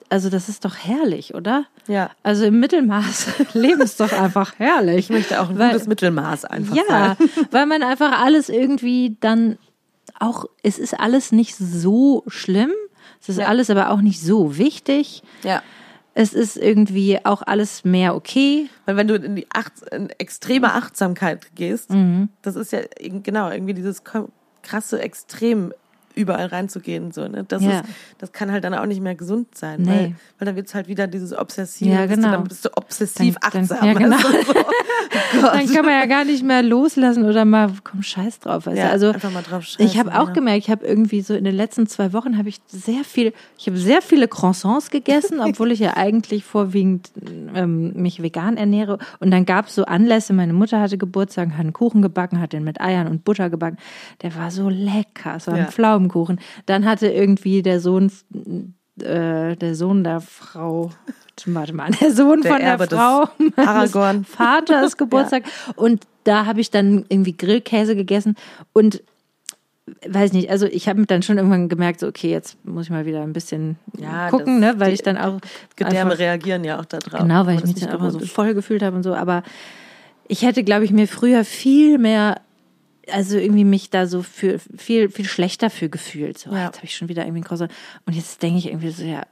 also das ist doch herrlich, oder? ja. Also im Mittelmaß leben ist doch einfach herrlich. Ich möchte auch ein Weil- gutes Mittelmaß einfach Ja, sein. weil man einfach alles irgendwie dann auch, es ist alles nicht so schlimm, es ist Ja. alles aber auch nicht so wichtig. Ja. Es ist irgendwie auch alles mehr okay. Weil wenn du in die Acht, in extreme Achtsamkeit gehst, Mhm. das ist ja genau irgendwie dieses krasse Extrem überall reinzugehen so ne das Ja. ist das kann halt dann auch nicht mehr gesund sein Nee. weil, weil dann wird's halt wieder dieses obsessive Ja, genau. du, dann bist du obsessiv Dann- dann- achtsam ja, genau. so. Oh. Dann kann man ja gar nicht mehr loslassen oder mal, komm, scheiß drauf. Weißt Ja, also einfach mal drauf Ich scheißen, habe auch gemerkt, ich habe irgendwie so in den letzten zwei Wochen habe ich sehr viel, ich habe sehr viele Croissants gegessen, obwohl ich ja eigentlich vorwiegend ähm, mich vegan ernähre. Und dann gab es so Anlässe, meine Mutter hatte Geburtstag, hat einen Kuchen gebacken, hat den mit Eiern und Butter gebacken. Der war so lecker, es war ein Pflaumenkuchen. Dann hatte irgendwie der Sohn, äh, der Sohn der Frau, warte mal, der Sohn Der von der Erbe des Frau Aragorn. Vaters Geburtstag. Und da habe ich dann irgendwie Grillkäse gegessen und weiß nicht, also ich habe dann schon irgendwann gemerkt, so okay, jetzt muss ich mal wieder ein bisschen Ja, gucken, ne, weil ich dann auch Gedärme einfach, reagieren ja auch da drauf genau, weil ich mich dann auch mal so ist. voll gefühlt habe und so, aber ich hätte, glaube ich, mir früher viel mehr also irgendwie mich da so für viel viel schlechter für gefühlt. So, Ja. jetzt habe ich schon wieder irgendwie einen großen und jetzt denke ich irgendwie so ja,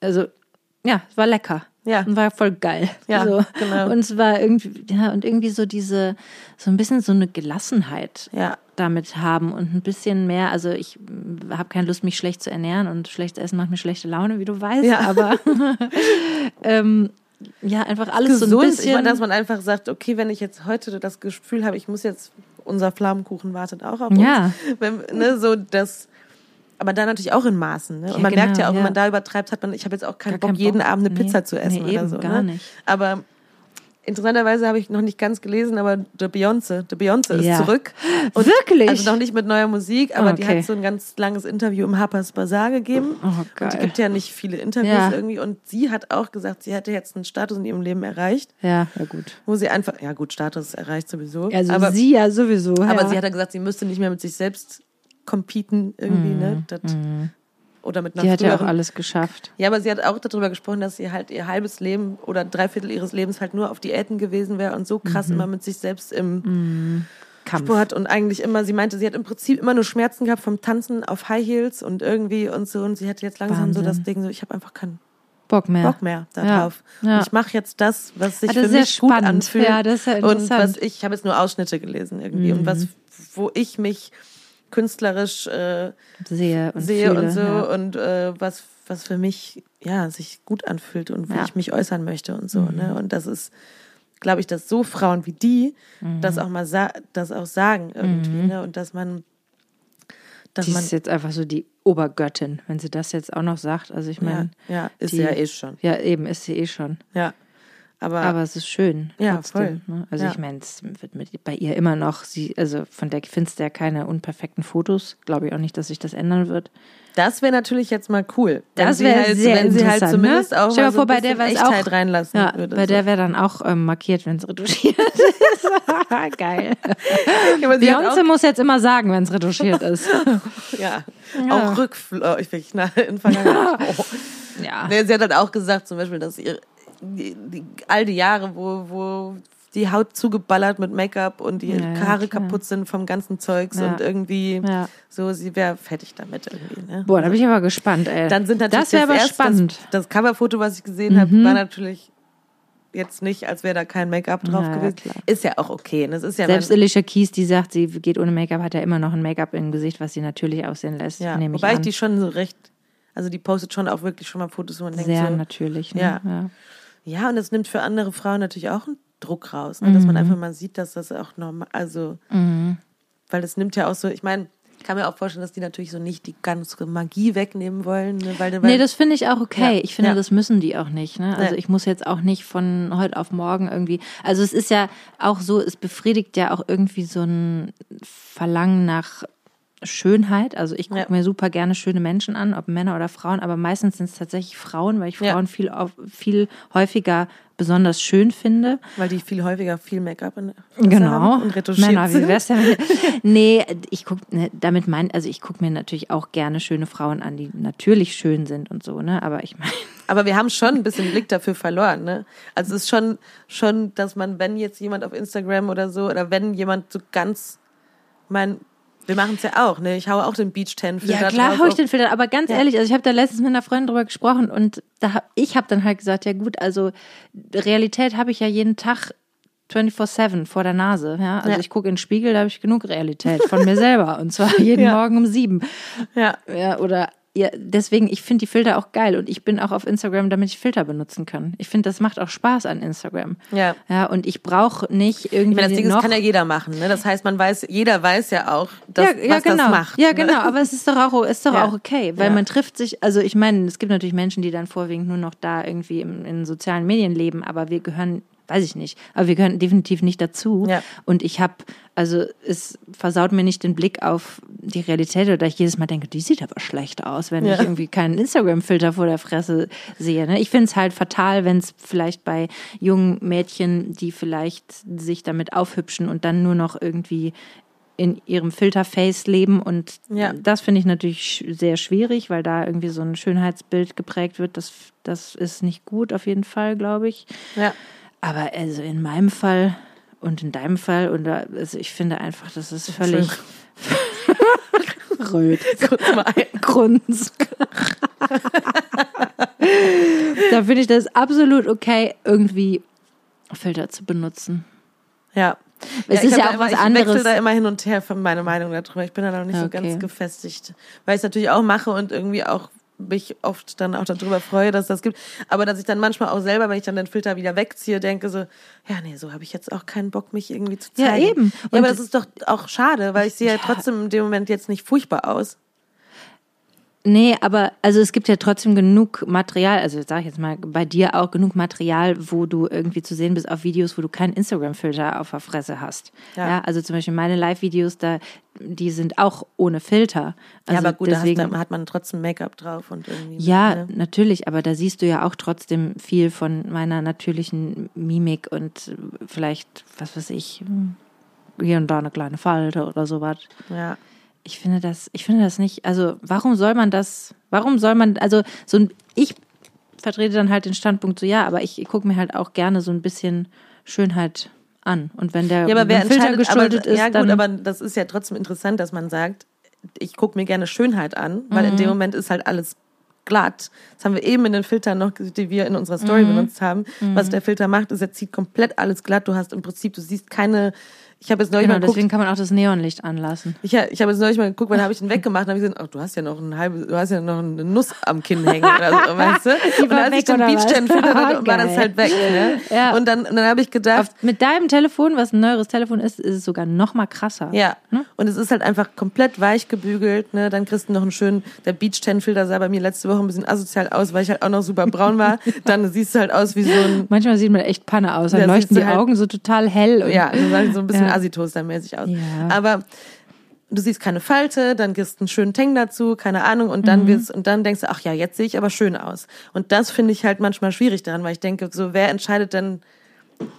also ja, es war lecker. Ja. Und war voll geil. Ja, so. genau. Und es war irgendwie, ja, und irgendwie so diese, so ein bisschen so eine Gelassenheit Ja. damit haben und ein bisschen mehr, also ich habe keine Lust, mich schlecht zu ernähren und schlechtes Essen macht mir schlechte Laune, wie du weißt, Ja. aber ähm, ja, einfach alles so gesund ein ich bisschen. meine, dass man einfach sagt okay wenn ich jetzt heute das Gefühl habe ich muss jetzt unser Flammkuchen wartet auch auf Ja. uns wenn, ne, so das aber dann natürlich auch in Maßen. Ne? Und Ja, man merkt genau, ja auch, wenn ja. man da übertreibt, hat man, ich habe jetzt auch keinen Bock, keinen jeden Bock. Abend eine Nee. Pizza zu essen Nee, oder eben, so. gar ne? nicht. Aber interessanterweise habe ich noch nicht ganz gelesen, aber der Beyoncé, der Beyoncé Ja. ist zurück. Wirklich? Also noch nicht mit neuer Musik, aber die Okay. hat so ein ganz langes Interview im Harper's Bazaar gegeben. Oh, Und die geil. gibt ja nicht viele Interviews Ja. irgendwie. Und sie hat auch gesagt, sie hätte jetzt einen Status in ihrem Leben erreicht, ja, ja gut. wo sie einfach, ja gut, Status erreicht sowieso. Also aber, sie ja sowieso. aber ja. sie hat ja gesagt, sie müsste nicht mehr mit sich selbst competen irgendwie, ne? Das, Oder mit einer die hat ja auch alles geschafft. ja, aber sie hat auch darüber gesprochen, dass sie halt ihr halbes Leben oder drei Viertel ihres Lebens halt nur auf Diäten gewesen wäre und so krass immer mit sich selbst im Kampf. Sport und eigentlich immer, sie meinte, sie hat im Prinzip immer nur Schmerzen gehabt vom Tanzen auf High Heels und irgendwie und so und sie hatte jetzt langsam so Wahnsinn. das Ding so, ich habe einfach keinen Bock mehr. Bock mehr darauf. Ja, ja. Ich mache jetzt das, was sich Ah, das für mich gut spannend. anfühlt. Ja, das ist ja und interessant. was ich, ich habe jetzt nur Ausschnitte gelesen irgendwie und was, wo ich mich künstlerisch äh, Sehe und sehe fühle, und so ja. und äh, was, was für mich ja sich gut anfühlt und wie Ja. Mhm. ich mich äußern möchte und so. Ne? Und das ist, glaube ich, dass so Frauen wie die Mhm. das auch mal sa das auch sagen irgendwie. Ne? Und dass man, dass Die man ist jetzt einfach so die Obergöttin, wenn sie das jetzt auch noch sagt. Also ich ja, meine, ja, ist die- ja eh schon. ja eben ist sie eh schon. Ja. Aber, Aber es ist schön. Ja, trotzdem, voll. Ne? Also Ja. ich meine, es wird mit, bei ihr immer noch, sie, also von der findest du ja keine unperfekten Fotos. Glaube ich auch nicht, dass sich das ändern wird. das wäre natürlich jetzt mal cool. Das wäre halt, sehr wenn sie halt interessant, zumindest ne? auch Stell mal so vor, bei der wär's auch- Echtheit reinlassen Ja, würde. bei so. der wäre dann auch ähm, markiert, wenn es retuschiert ist. Geil. Ja, Beyoncé muss jetzt immer sagen, wenn es retuschiert ist. auch, ja, auch rückläufig ne, in Vergangenheit. Oh. Ja. Nee, sie hat halt auch gesagt, zum Beispiel, dass ihr die, die, all die Jahre, wo, wo die Haut zugeballert mit Make-up und die Ja, ja, Haare klar. kaputt sind vom ganzen Zeugs Ja. und irgendwie Ja. so, sie wäre fertig damit irgendwie. Ne? Boah, da bin ich aber gespannt, ey. Dann sind natürlich das wäre aber erst spannend. Mhm. Das, das Coverfoto, was ich gesehen habe, war natürlich jetzt nicht, als wäre da kein Make-up drauf Ja, ja, gewesen. klar. Ist ja auch okay. Das ist ja Selbst Alicia Keys, die sagt, sie geht ohne Make-up, hat ja immer noch ein Make-up im Gesicht, was sie natürlich aussehen lässt. ja. nehme ich Wobei an. ich die schon so recht, also die postet schon auch wirklich schon mal Fotos, wo man denkt Sehr so, natürlich. Ne? Ja. ja. Ja, und es nimmt für andere Frauen natürlich auch einen Druck raus, ne? dass Mhm. man einfach mal sieht, dass das auch normal, also, weil es nimmt ja auch so, ich meine, ich kann mir auch vorstellen, dass die natürlich so nicht die ganze Magie wegnehmen wollen, ne? weil, weil Nee, das finde ich auch okay. Ja, Ich finde, ja. das müssen die auch nicht. Ne? Also Nee. ich muss jetzt auch nicht von heute auf morgen irgendwie. Also es ist ja auch so, es befriedigt ja auch irgendwie so ein Verlangen nach Schönheit. Also ich gucke Ja. mir super gerne schöne Menschen an, ob Männer oder Frauen, aber meistens sind es tatsächlich Frauen, weil ich Ja. Frauen viel, auf, viel häufiger besonders schön finde. weil die viel häufiger viel Make-up in Genau. und retuschiert Männer, wie sind. wär's denn? nee, ich guck, ne, damit mein, also ich gucke mir natürlich auch gerne schöne Frauen an, die natürlich schön sind und so, ne? Aber ich meine, Aber wir haben schon ein bisschen Blick dafür verloren, ne? Also es ist schon, schon, dass man, wenn jetzt jemand auf Instagram oder so, oder wenn jemand so ganz, mein, wir machen es ja auch, ne? Ich haue auch den Beach Ten Filter Ja, klar, drauf. hau ich den Filter. Aber ganz Ja. ehrlich, also ich habe da letztens mit einer Freundin drüber gesprochen und da hab, ich habe dann halt gesagt, ja gut, also Realität habe ich ja jeden Tag 24-7 vor der Nase. Ja? Also Ja. ich gucke in den Spiegel, da habe ich genug Realität von mir selber. Und zwar jeden Ja. Morgen um sieben. Ja. Ja, oder ja, deswegen, ich finde die Filter auch geil und ich bin auch auf Instagram, damit ich Filter benutzen kann. Ich finde, das macht auch Spaß an Instagram. Ja. Ja, und ich brauche nicht irgendwie Ich meine, das Ding ist, noch kann ja jeder machen, ne? Das heißt, man weiß, jeder weiß ja auch, dass, ja, ja, was genau. das macht. Ja, ne? genau, aber es ist doch auch, ist doch Ja. auch okay, weil Ja. man trifft sich, also ich meine, es gibt natürlich Menschen, die dann vorwiegend nur noch da irgendwie im, in sozialen Medien leben, aber wir gehören, weiß ich nicht, aber wir gehören definitiv nicht dazu. Ja. Und ich habe, also es versaut mir nicht den Blick auf die Realität oder ich jedes Mal denke, die sieht aber schlecht aus, wenn Ja. ich irgendwie keinen Instagram-Filter vor der Fresse sehe. Ne? Ich finde es halt fatal, wenn es vielleicht bei jungen Mädchen, die vielleicht sich damit aufhübschen und dann nur noch irgendwie in ihrem Filterface leben und Ja. das finde ich natürlich sehr schwierig, weil da irgendwie so ein Schönheitsbild geprägt wird. Das, das ist nicht gut auf jeden Fall, glaube ich. Ja. Aber also in meinem Fall und in deinem Fall und da, also ich finde einfach, das ist völlig röt. Kurz mal ein. Grunz. da finde ich das absolut okay, irgendwie Filter zu benutzen. Ja. Es ich ist ja auch immer, was ich anderes. wechsle da immer hin und her von meiner Meinung darüber. Ich bin da noch nicht so Okay. ganz gefestigt, weil ich es natürlich auch mache und irgendwie auch mich oft dann auch darüber freue, dass das gibt. Aber dass ich dann manchmal auch selber, wenn ich dann den Filter wieder wegziehe, denke so, ja, nee, so habe ich jetzt auch keinen Bock, mich irgendwie zu Ja, zeigen. eben. Ja, aber das ist doch auch schade, weil ich sehe ja, Ja. trotzdem in dem Moment jetzt nicht furchtbar aus. Nee, aber also es gibt ja trotzdem genug Material, also sag ich jetzt mal bei dir auch genug Material, wo du irgendwie zu sehen bist auf Videos, wo du keinen Instagram-Filter auf der Fresse hast. Ja. Ja. also zum Beispiel meine Live-Videos, da die sind auch ohne Filter. Also ja, aber gut, da, deswegen, da hat man trotzdem Make-up drauf und irgendwie. ja, ne? natürlich, aber da siehst du ja auch trotzdem viel von meiner natürlichen Mimik und vielleicht, was weiß ich, hier und da eine kleine Falte oder sowas. ja. Ich finde das, ich finde das nicht, also warum soll man das, warum soll man, also so ein, ich vertrete dann halt den Standpunkt so, ja, aber ich, gucke mir halt auch gerne so ein bisschen Schönheit an. Und wenn der Ja, aber wer Filter geschuldet aber, ist, ja gut, dann, aber das ist ja trotzdem interessant, dass man sagt, ich gucke mir gerne Schönheit an, weil in Mhm. dem Moment ist halt alles glatt. Das haben wir eben in den Filtern noch, die wir in unserer Story Mhm. benutzt haben. Was der Filter macht, ist, er zieht komplett alles glatt. Du hast im Prinzip, du siehst keine, ich habe jetzt neulich Genau, mal geguckt, deswegen kann man auch das Neonlicht anlassen. ich, ich habe jetzt neulich mal geguckt, wann habe ich den weggemacht? Dann habe ich gesagt, oh, du hast ja noch ein halbes, du hast ja noch eine Nuss am Kinn hängen oder so, weißt du? Und als ich den? Beachstand filter hatte, war das Geil. halt weg. Ne? Ja. Und dann, und dann habe ich gedacht, Auf, mit deinem Telefon, was ein neueres Telefon ist, ist es sogar noch mal krasser. ja. Ne? Und es ist halt einfach komplett weich gebügelt. Ne? Dann kriegst du noch einen schönen, der Beach-Tan-Filter sah bei mir letzte Woche ein bisschen asozial aus, weil ich halt auch noch super braun war. Dann siehst du halt aus wie so ein, Manchmal sieht man echt Panne aus. Dann Ja, leuchten die halt- Augen so total hell. Und ja, dann so ein bisschen Ja. Assi-Toaster-mäßig aus. Ja. Aber du siehst keine Falte, dann gibst einen schönen Tang dazu, keine Ahnung, und dann wirst, und dann denkst du, ach ja, jetzt sehe ich aber schön aus. Und das finde ich halt manchmal schwierig daran, weil ich denke, so, wer entscheidet denn,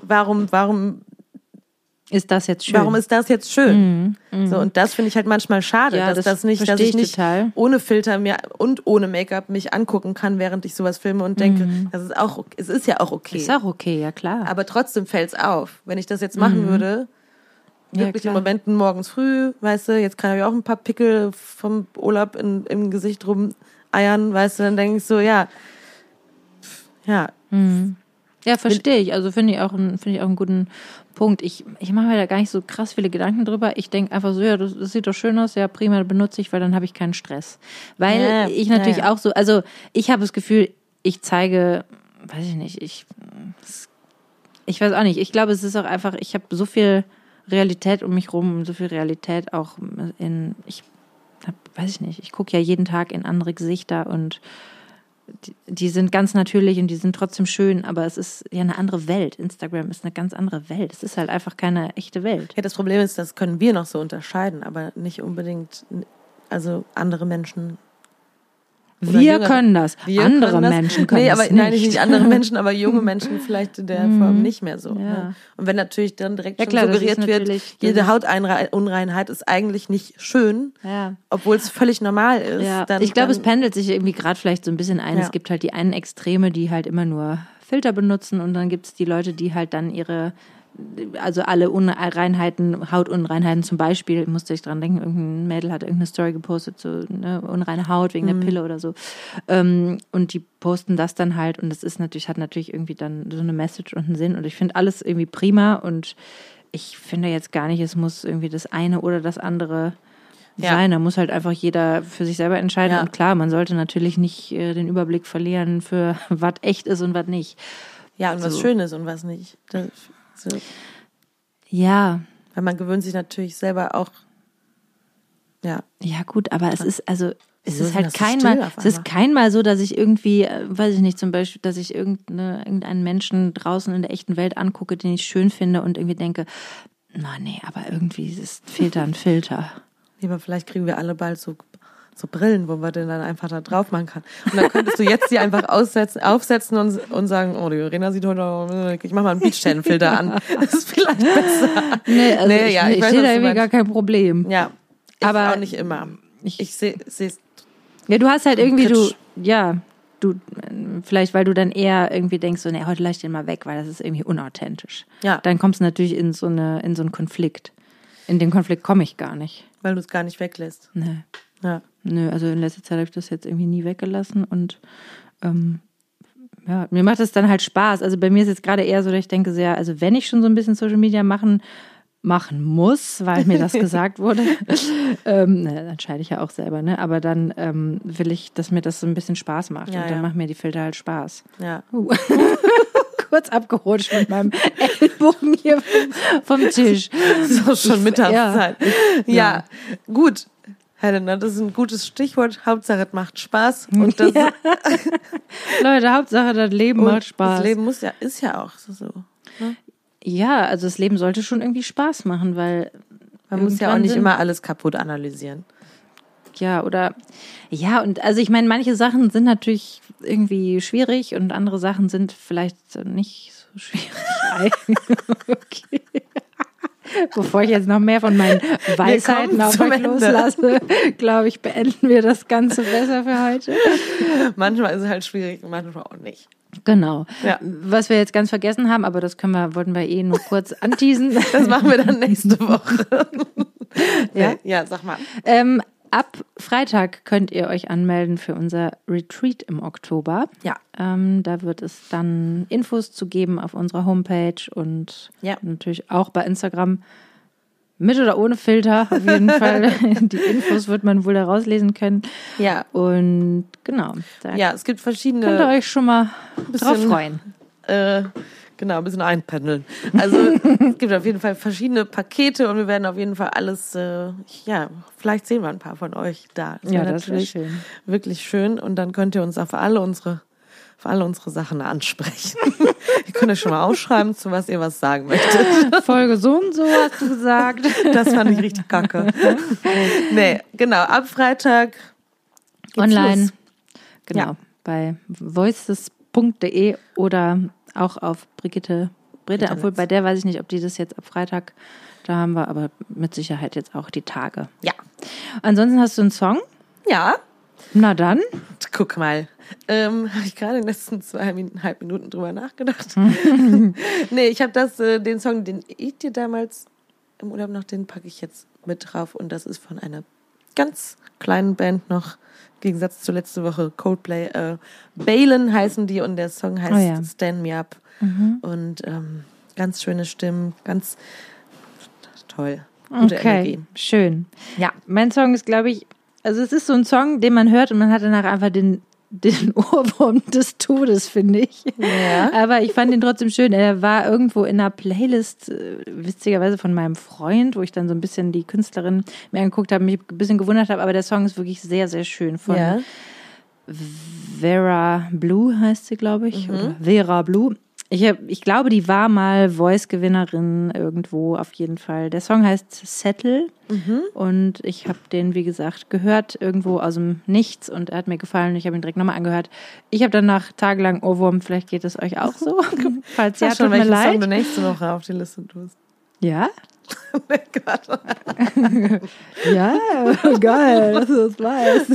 warum, warum, ist das jetzt schön? warum ist das jetzt schön? So, und das finde ich halt manchmal schade, Ja, dass das das nicht, dass ich ich nicht total. ohne Filter mir und ohne Make-up mich angucken kann, während ich sowas filme und denke, das ist auch, es ist ja auch okay. ist auch okay, ja klar. Aber trotzdem fällt's auf. Wenn ich das jetzt machen würde, Ja, klar. in Momenten morgens früh, weißt du, jetzt kann ich auch ein paar Pickel vom Urlaub in, im Gesicht rum eiern, weißt du, dann denke ich so, ja, ja, Ja, verstehe ich. Also finde ich auch einen, finde ich auch einen guten Punkt. Ich, ich mache mir da gar nicht so krass viele Gedanken drüber. Ich denke einfach so, ja, das, das sieht doch schön aus, ja, prima, benutze ich, weil dann habe ich keinen Stress. Weil Ja, ich natürlich ja, ja. auch so, also ich habe das Gefühl, ich zeige, weiß ich nicht, ich, ich weiß auch nicht. Ich glaube, es ist auch einfach, ich habe so viel Realität um mich rum, so viel Realität auch in, ich weiß ich nicht, ich gucke ja jeden Tag in andere Gesichter und die, die sind ganz natürlich und die sind trotzdem schön, aber es ist ja eine andere Welt. Instagram ist eine ganz andere Welt. Es ist halt einfach keine echte Welt. ja, das Problem ist, das können wir noch so unterscheiden, aber nicht unbedingt, also andere Menschen. Oder Wir jüngere- können das. Wir andere können das. Menschen können nee, das aber nicht. nein, nicht andere Menschen, aber junge Menschen vielleicht in der Form nicht mehr so. Ja. Ne? Und wenn natürlich dann direkt Ja, klar, das suggeriert wird, jede das Hautunreinheit ist eigentlich nicht schön, Ja. obwohl es völlig normal ist. Ja, dann, ich glaube, es pendelt sich irgendwie gerade vielleicht so ein bisschen ein. Es gibt halt die einen Extreme, die halt immer nur Filter benutzen und dann gibt es die Leute, die halt dann ihre, also alle Unreinheiten, Hautunreinheiten zum Beispiel, musste ich dran denken, irgendein Mädel hat irgendeine Story gepostet, so ne, unreine Haut wegen Mhm. der Pille oder so. Ähm, und die posten das dann halt und das ist natürlich, hat natürlich irgendwie dann so eine Message und einen Sinn und ich finde alles irgendwie prima und ich finde jetzt gar nicht, es muss irgendwie das eine oder das andere Ja. sein. Da muss halt einfach jeder für sich selber entscheiden. Ja. Und klar, man sollte natürlich nicht äh, den Überblick verlieren für was echt ist und was nicht. ja, und was so. schön ist und was nicht. Das, so. Ja, Weil man gewöhnt sich natürlich selber auch, ja, ja gut, aber es ist also es ist halt kein Mal, es ist kein Mal so, dass ich irgendwie, äh, weiß ich nicht, zum Beispiel, dass ich irgendeine, irgendeinen Menschen draußen in der echten Welt angucke, den ich schön finde und irgendwie denke, na nee, aber irgendwie ist, fehlt da ein Filter. lieber vielleicht kriegen wir alle bald so, so Brillen, wo man den dann einfach da drauf machen kann. Und dann könntest du jetzt die einfach aussetzen, aufsetzen und, und sagen, oh, die Verena sieht heute, ich mach mal einen Beachtan-Filter an. Das ist vielleicht besser. Nee, also Nee, ich, ja, ich ich, sehe da du irgendwie gar kein Problem. Ja, ich Aber auch nicht immer. ich- Ich, sehe es Ja, du hast halt irgendwie, du, Kritisch. ja, du, vielleicht, weil du dann eher irgendwie denkst, so, nee, heute lass ich den mal weg, weil das ist irgendwie unauthentisch. Ja. Dann kommst du natürlich in so eine, in so einen Konflikt. In den Konflikt komme ich gar nicht. weil du es gar nicht weglässt. Nee. Ja. Nö, also in letzter Zeit habe ich das jetzt irgendwie nie weggelassen und ähm, ja, mir macht es dann halt Spaß. Also bei mir ist jetzt gerade eher so, dass ich denke sehr, also wenn ich schon so ein bisschen Social Media machen machen muss, weil mir das gesagt wurde, ähm, na, dann entscheide ich ja auch selber, ne? Aber dann ähm, will ich, dass mir das so ein bisschen Spaß macht Ja, und dann ja. machen mir die Filter halt Spaß. Ja. Uh. Kurz abgerutscht mit meinem Ellbogen hier vom, vom Tisch. So schon Mittagszeit. Ja. Ja. gut. Helena, das ist ein gutes Stichwort. Hauptsache, es macht Spaß. Und das, Leute, Hauptsache das Leben und macht Spaß. das Leben muss ja, ist ja auch so. Ja, also das Leben sollte schon irgendwie Spaß machen, weil Man muss ja auch nicht immer alles kaputt analysieren. ja oder ja und also ich meine, manche Sachen sind natürlich irgendwie schwierig und andere Sachen sind vielleicht nicht so schwierig. okay. Bevor ich jetzt noch mehr von meinen Weisheiten auf euch loslasse, glaube ich, beenden wir das Ganze besser für heute. Manchmal ist es halt schwierig, manchmal auch nicht. Genau. Ja. Was wir jetzt ganz vergessen haben, aber das können wir, wollten wir eh nur kurz anteasen. Das machen wir dann nächste Woche. Ja? Ja, sag mal. Ähm, ab Freitag könnt ihr euch anmelden für unser Retreat im Oktober. Ja. Ähm, da wird es dann Infos zu geben auf unserer Homepage und Ja. natürlich auch bei Instagram. Mit oder ohne Filter, auf jeden Fall. Die Infos wird man wohl da rauslesen können. Ja. Und genau, Ja, es gibt könnt ihr verschiedene, euch schon mal drauf bisschen- freuen. äh, genau, ein bisschen einpendeln. Also es gibt auf jeden Fall verschiedene Pakete und wir werden auf jeden Fall alles, äh, ja, vielleicht sehen wir ein paar von euch da. Das Ja, das wäre schön. wirklich schön und dann könnt ihr uns auf alle unsere auf alle unsere Sachen ansprechen. ihr könnt euch schon mal aufschreiben, zu was ihr was sagen möchtet. Folge so und so hast du gesagt. Das fand ich richtig kacke. nee, genau, ab Freitag Online. los. Genau. Ja. Bei voices.de oder auch auf Brigitte. Internets. obwohl bei der weiß ich nicht, ob die das jetzt ab Freitag da haben wir, aber mit Sicherheit jetzt auch die Tage. Ja. Ansonsten hast du einen Song? Ja, Na dann. guck mal. Ähm, habe ich gerade in den letzten zweieinhalb Minuten drüber nachgedacht. nee, ich habe das, äh, den Song, den ich dir damals im Urlaub noch, den packe ich jetzt mit drauf und das ist von einer ganz kleinen Band noch. Im Gegensatz zur letzte Woche Coldplay. Äh, Balen heißen die und der Song heißt Oh ja. Stand Me Up. Und ähm, ganz schöne Stimmen, ganz toll. Gute Okay, Energie. schön. Ja. Mein Song ist, glaube ich, also es ist so ein Song, den man hört und man hat danach einfach den, den Ohrwurm des Todes, finde ich. Ja. Aber ich fand ihn trotzdem schön. Er war irgendwo in einer Playlist, äh, witzigerweise von meinem Freund, wo ich dann so ein bisschen die Künstlerin mir angeguckt habe, mich ein bisschen gewundert habe. Aber der Song ist wirklich sehr, sehr schön. Von Ja. Vera Blue heißt sie, glaube ich. Oder Vera Blue. Ich, hab, ich glaube, die war mal Voice-Gewinnerin irgendwo auf jeden Fall. Der Song heißt Settle und ich habe den, wie gesagt, gehört irgendwo aus dem Nichts und er hat mir gefallen und ich habe ihn direkt nochmal angehört. Ich habe danach tagelang Ohrwurm, vielleicht geht es euch auch so. Falls ja, schon, tut mir welchen Song leid. du nächste Woche auf die Liste tust. Ja? Ja, geil, dass du das weißt.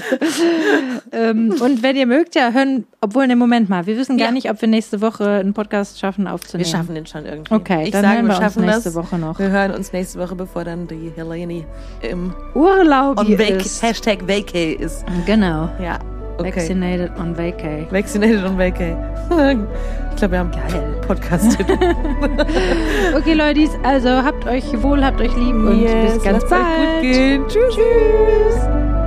ähm, und wenn ihr mögt, ja, hören, obwohl, ne, Moment mal, wir wissen gar Ja. nicht, ob wir nächste Woche einen Podcast schaffen Wir aufzunehmen. schaffen den schon irgendwie. Okay, ich dann sage, hören wir wir uns schaffen nächste das. Woche noch. Wir hören uns nächste Woche, bevor dann die Helene im Urlaub on ist. Hashtag Vacay ist. Genau. Ja, okay. Vaccinated on vacay. Vaccinated on Vacay. ich glaube, wir haben geil Podcast-Titel. Okay, Leute, also habt euch wohl, habt euch lieb und bis ganz bald. euch gut gehen. Tschüss. Tschüss.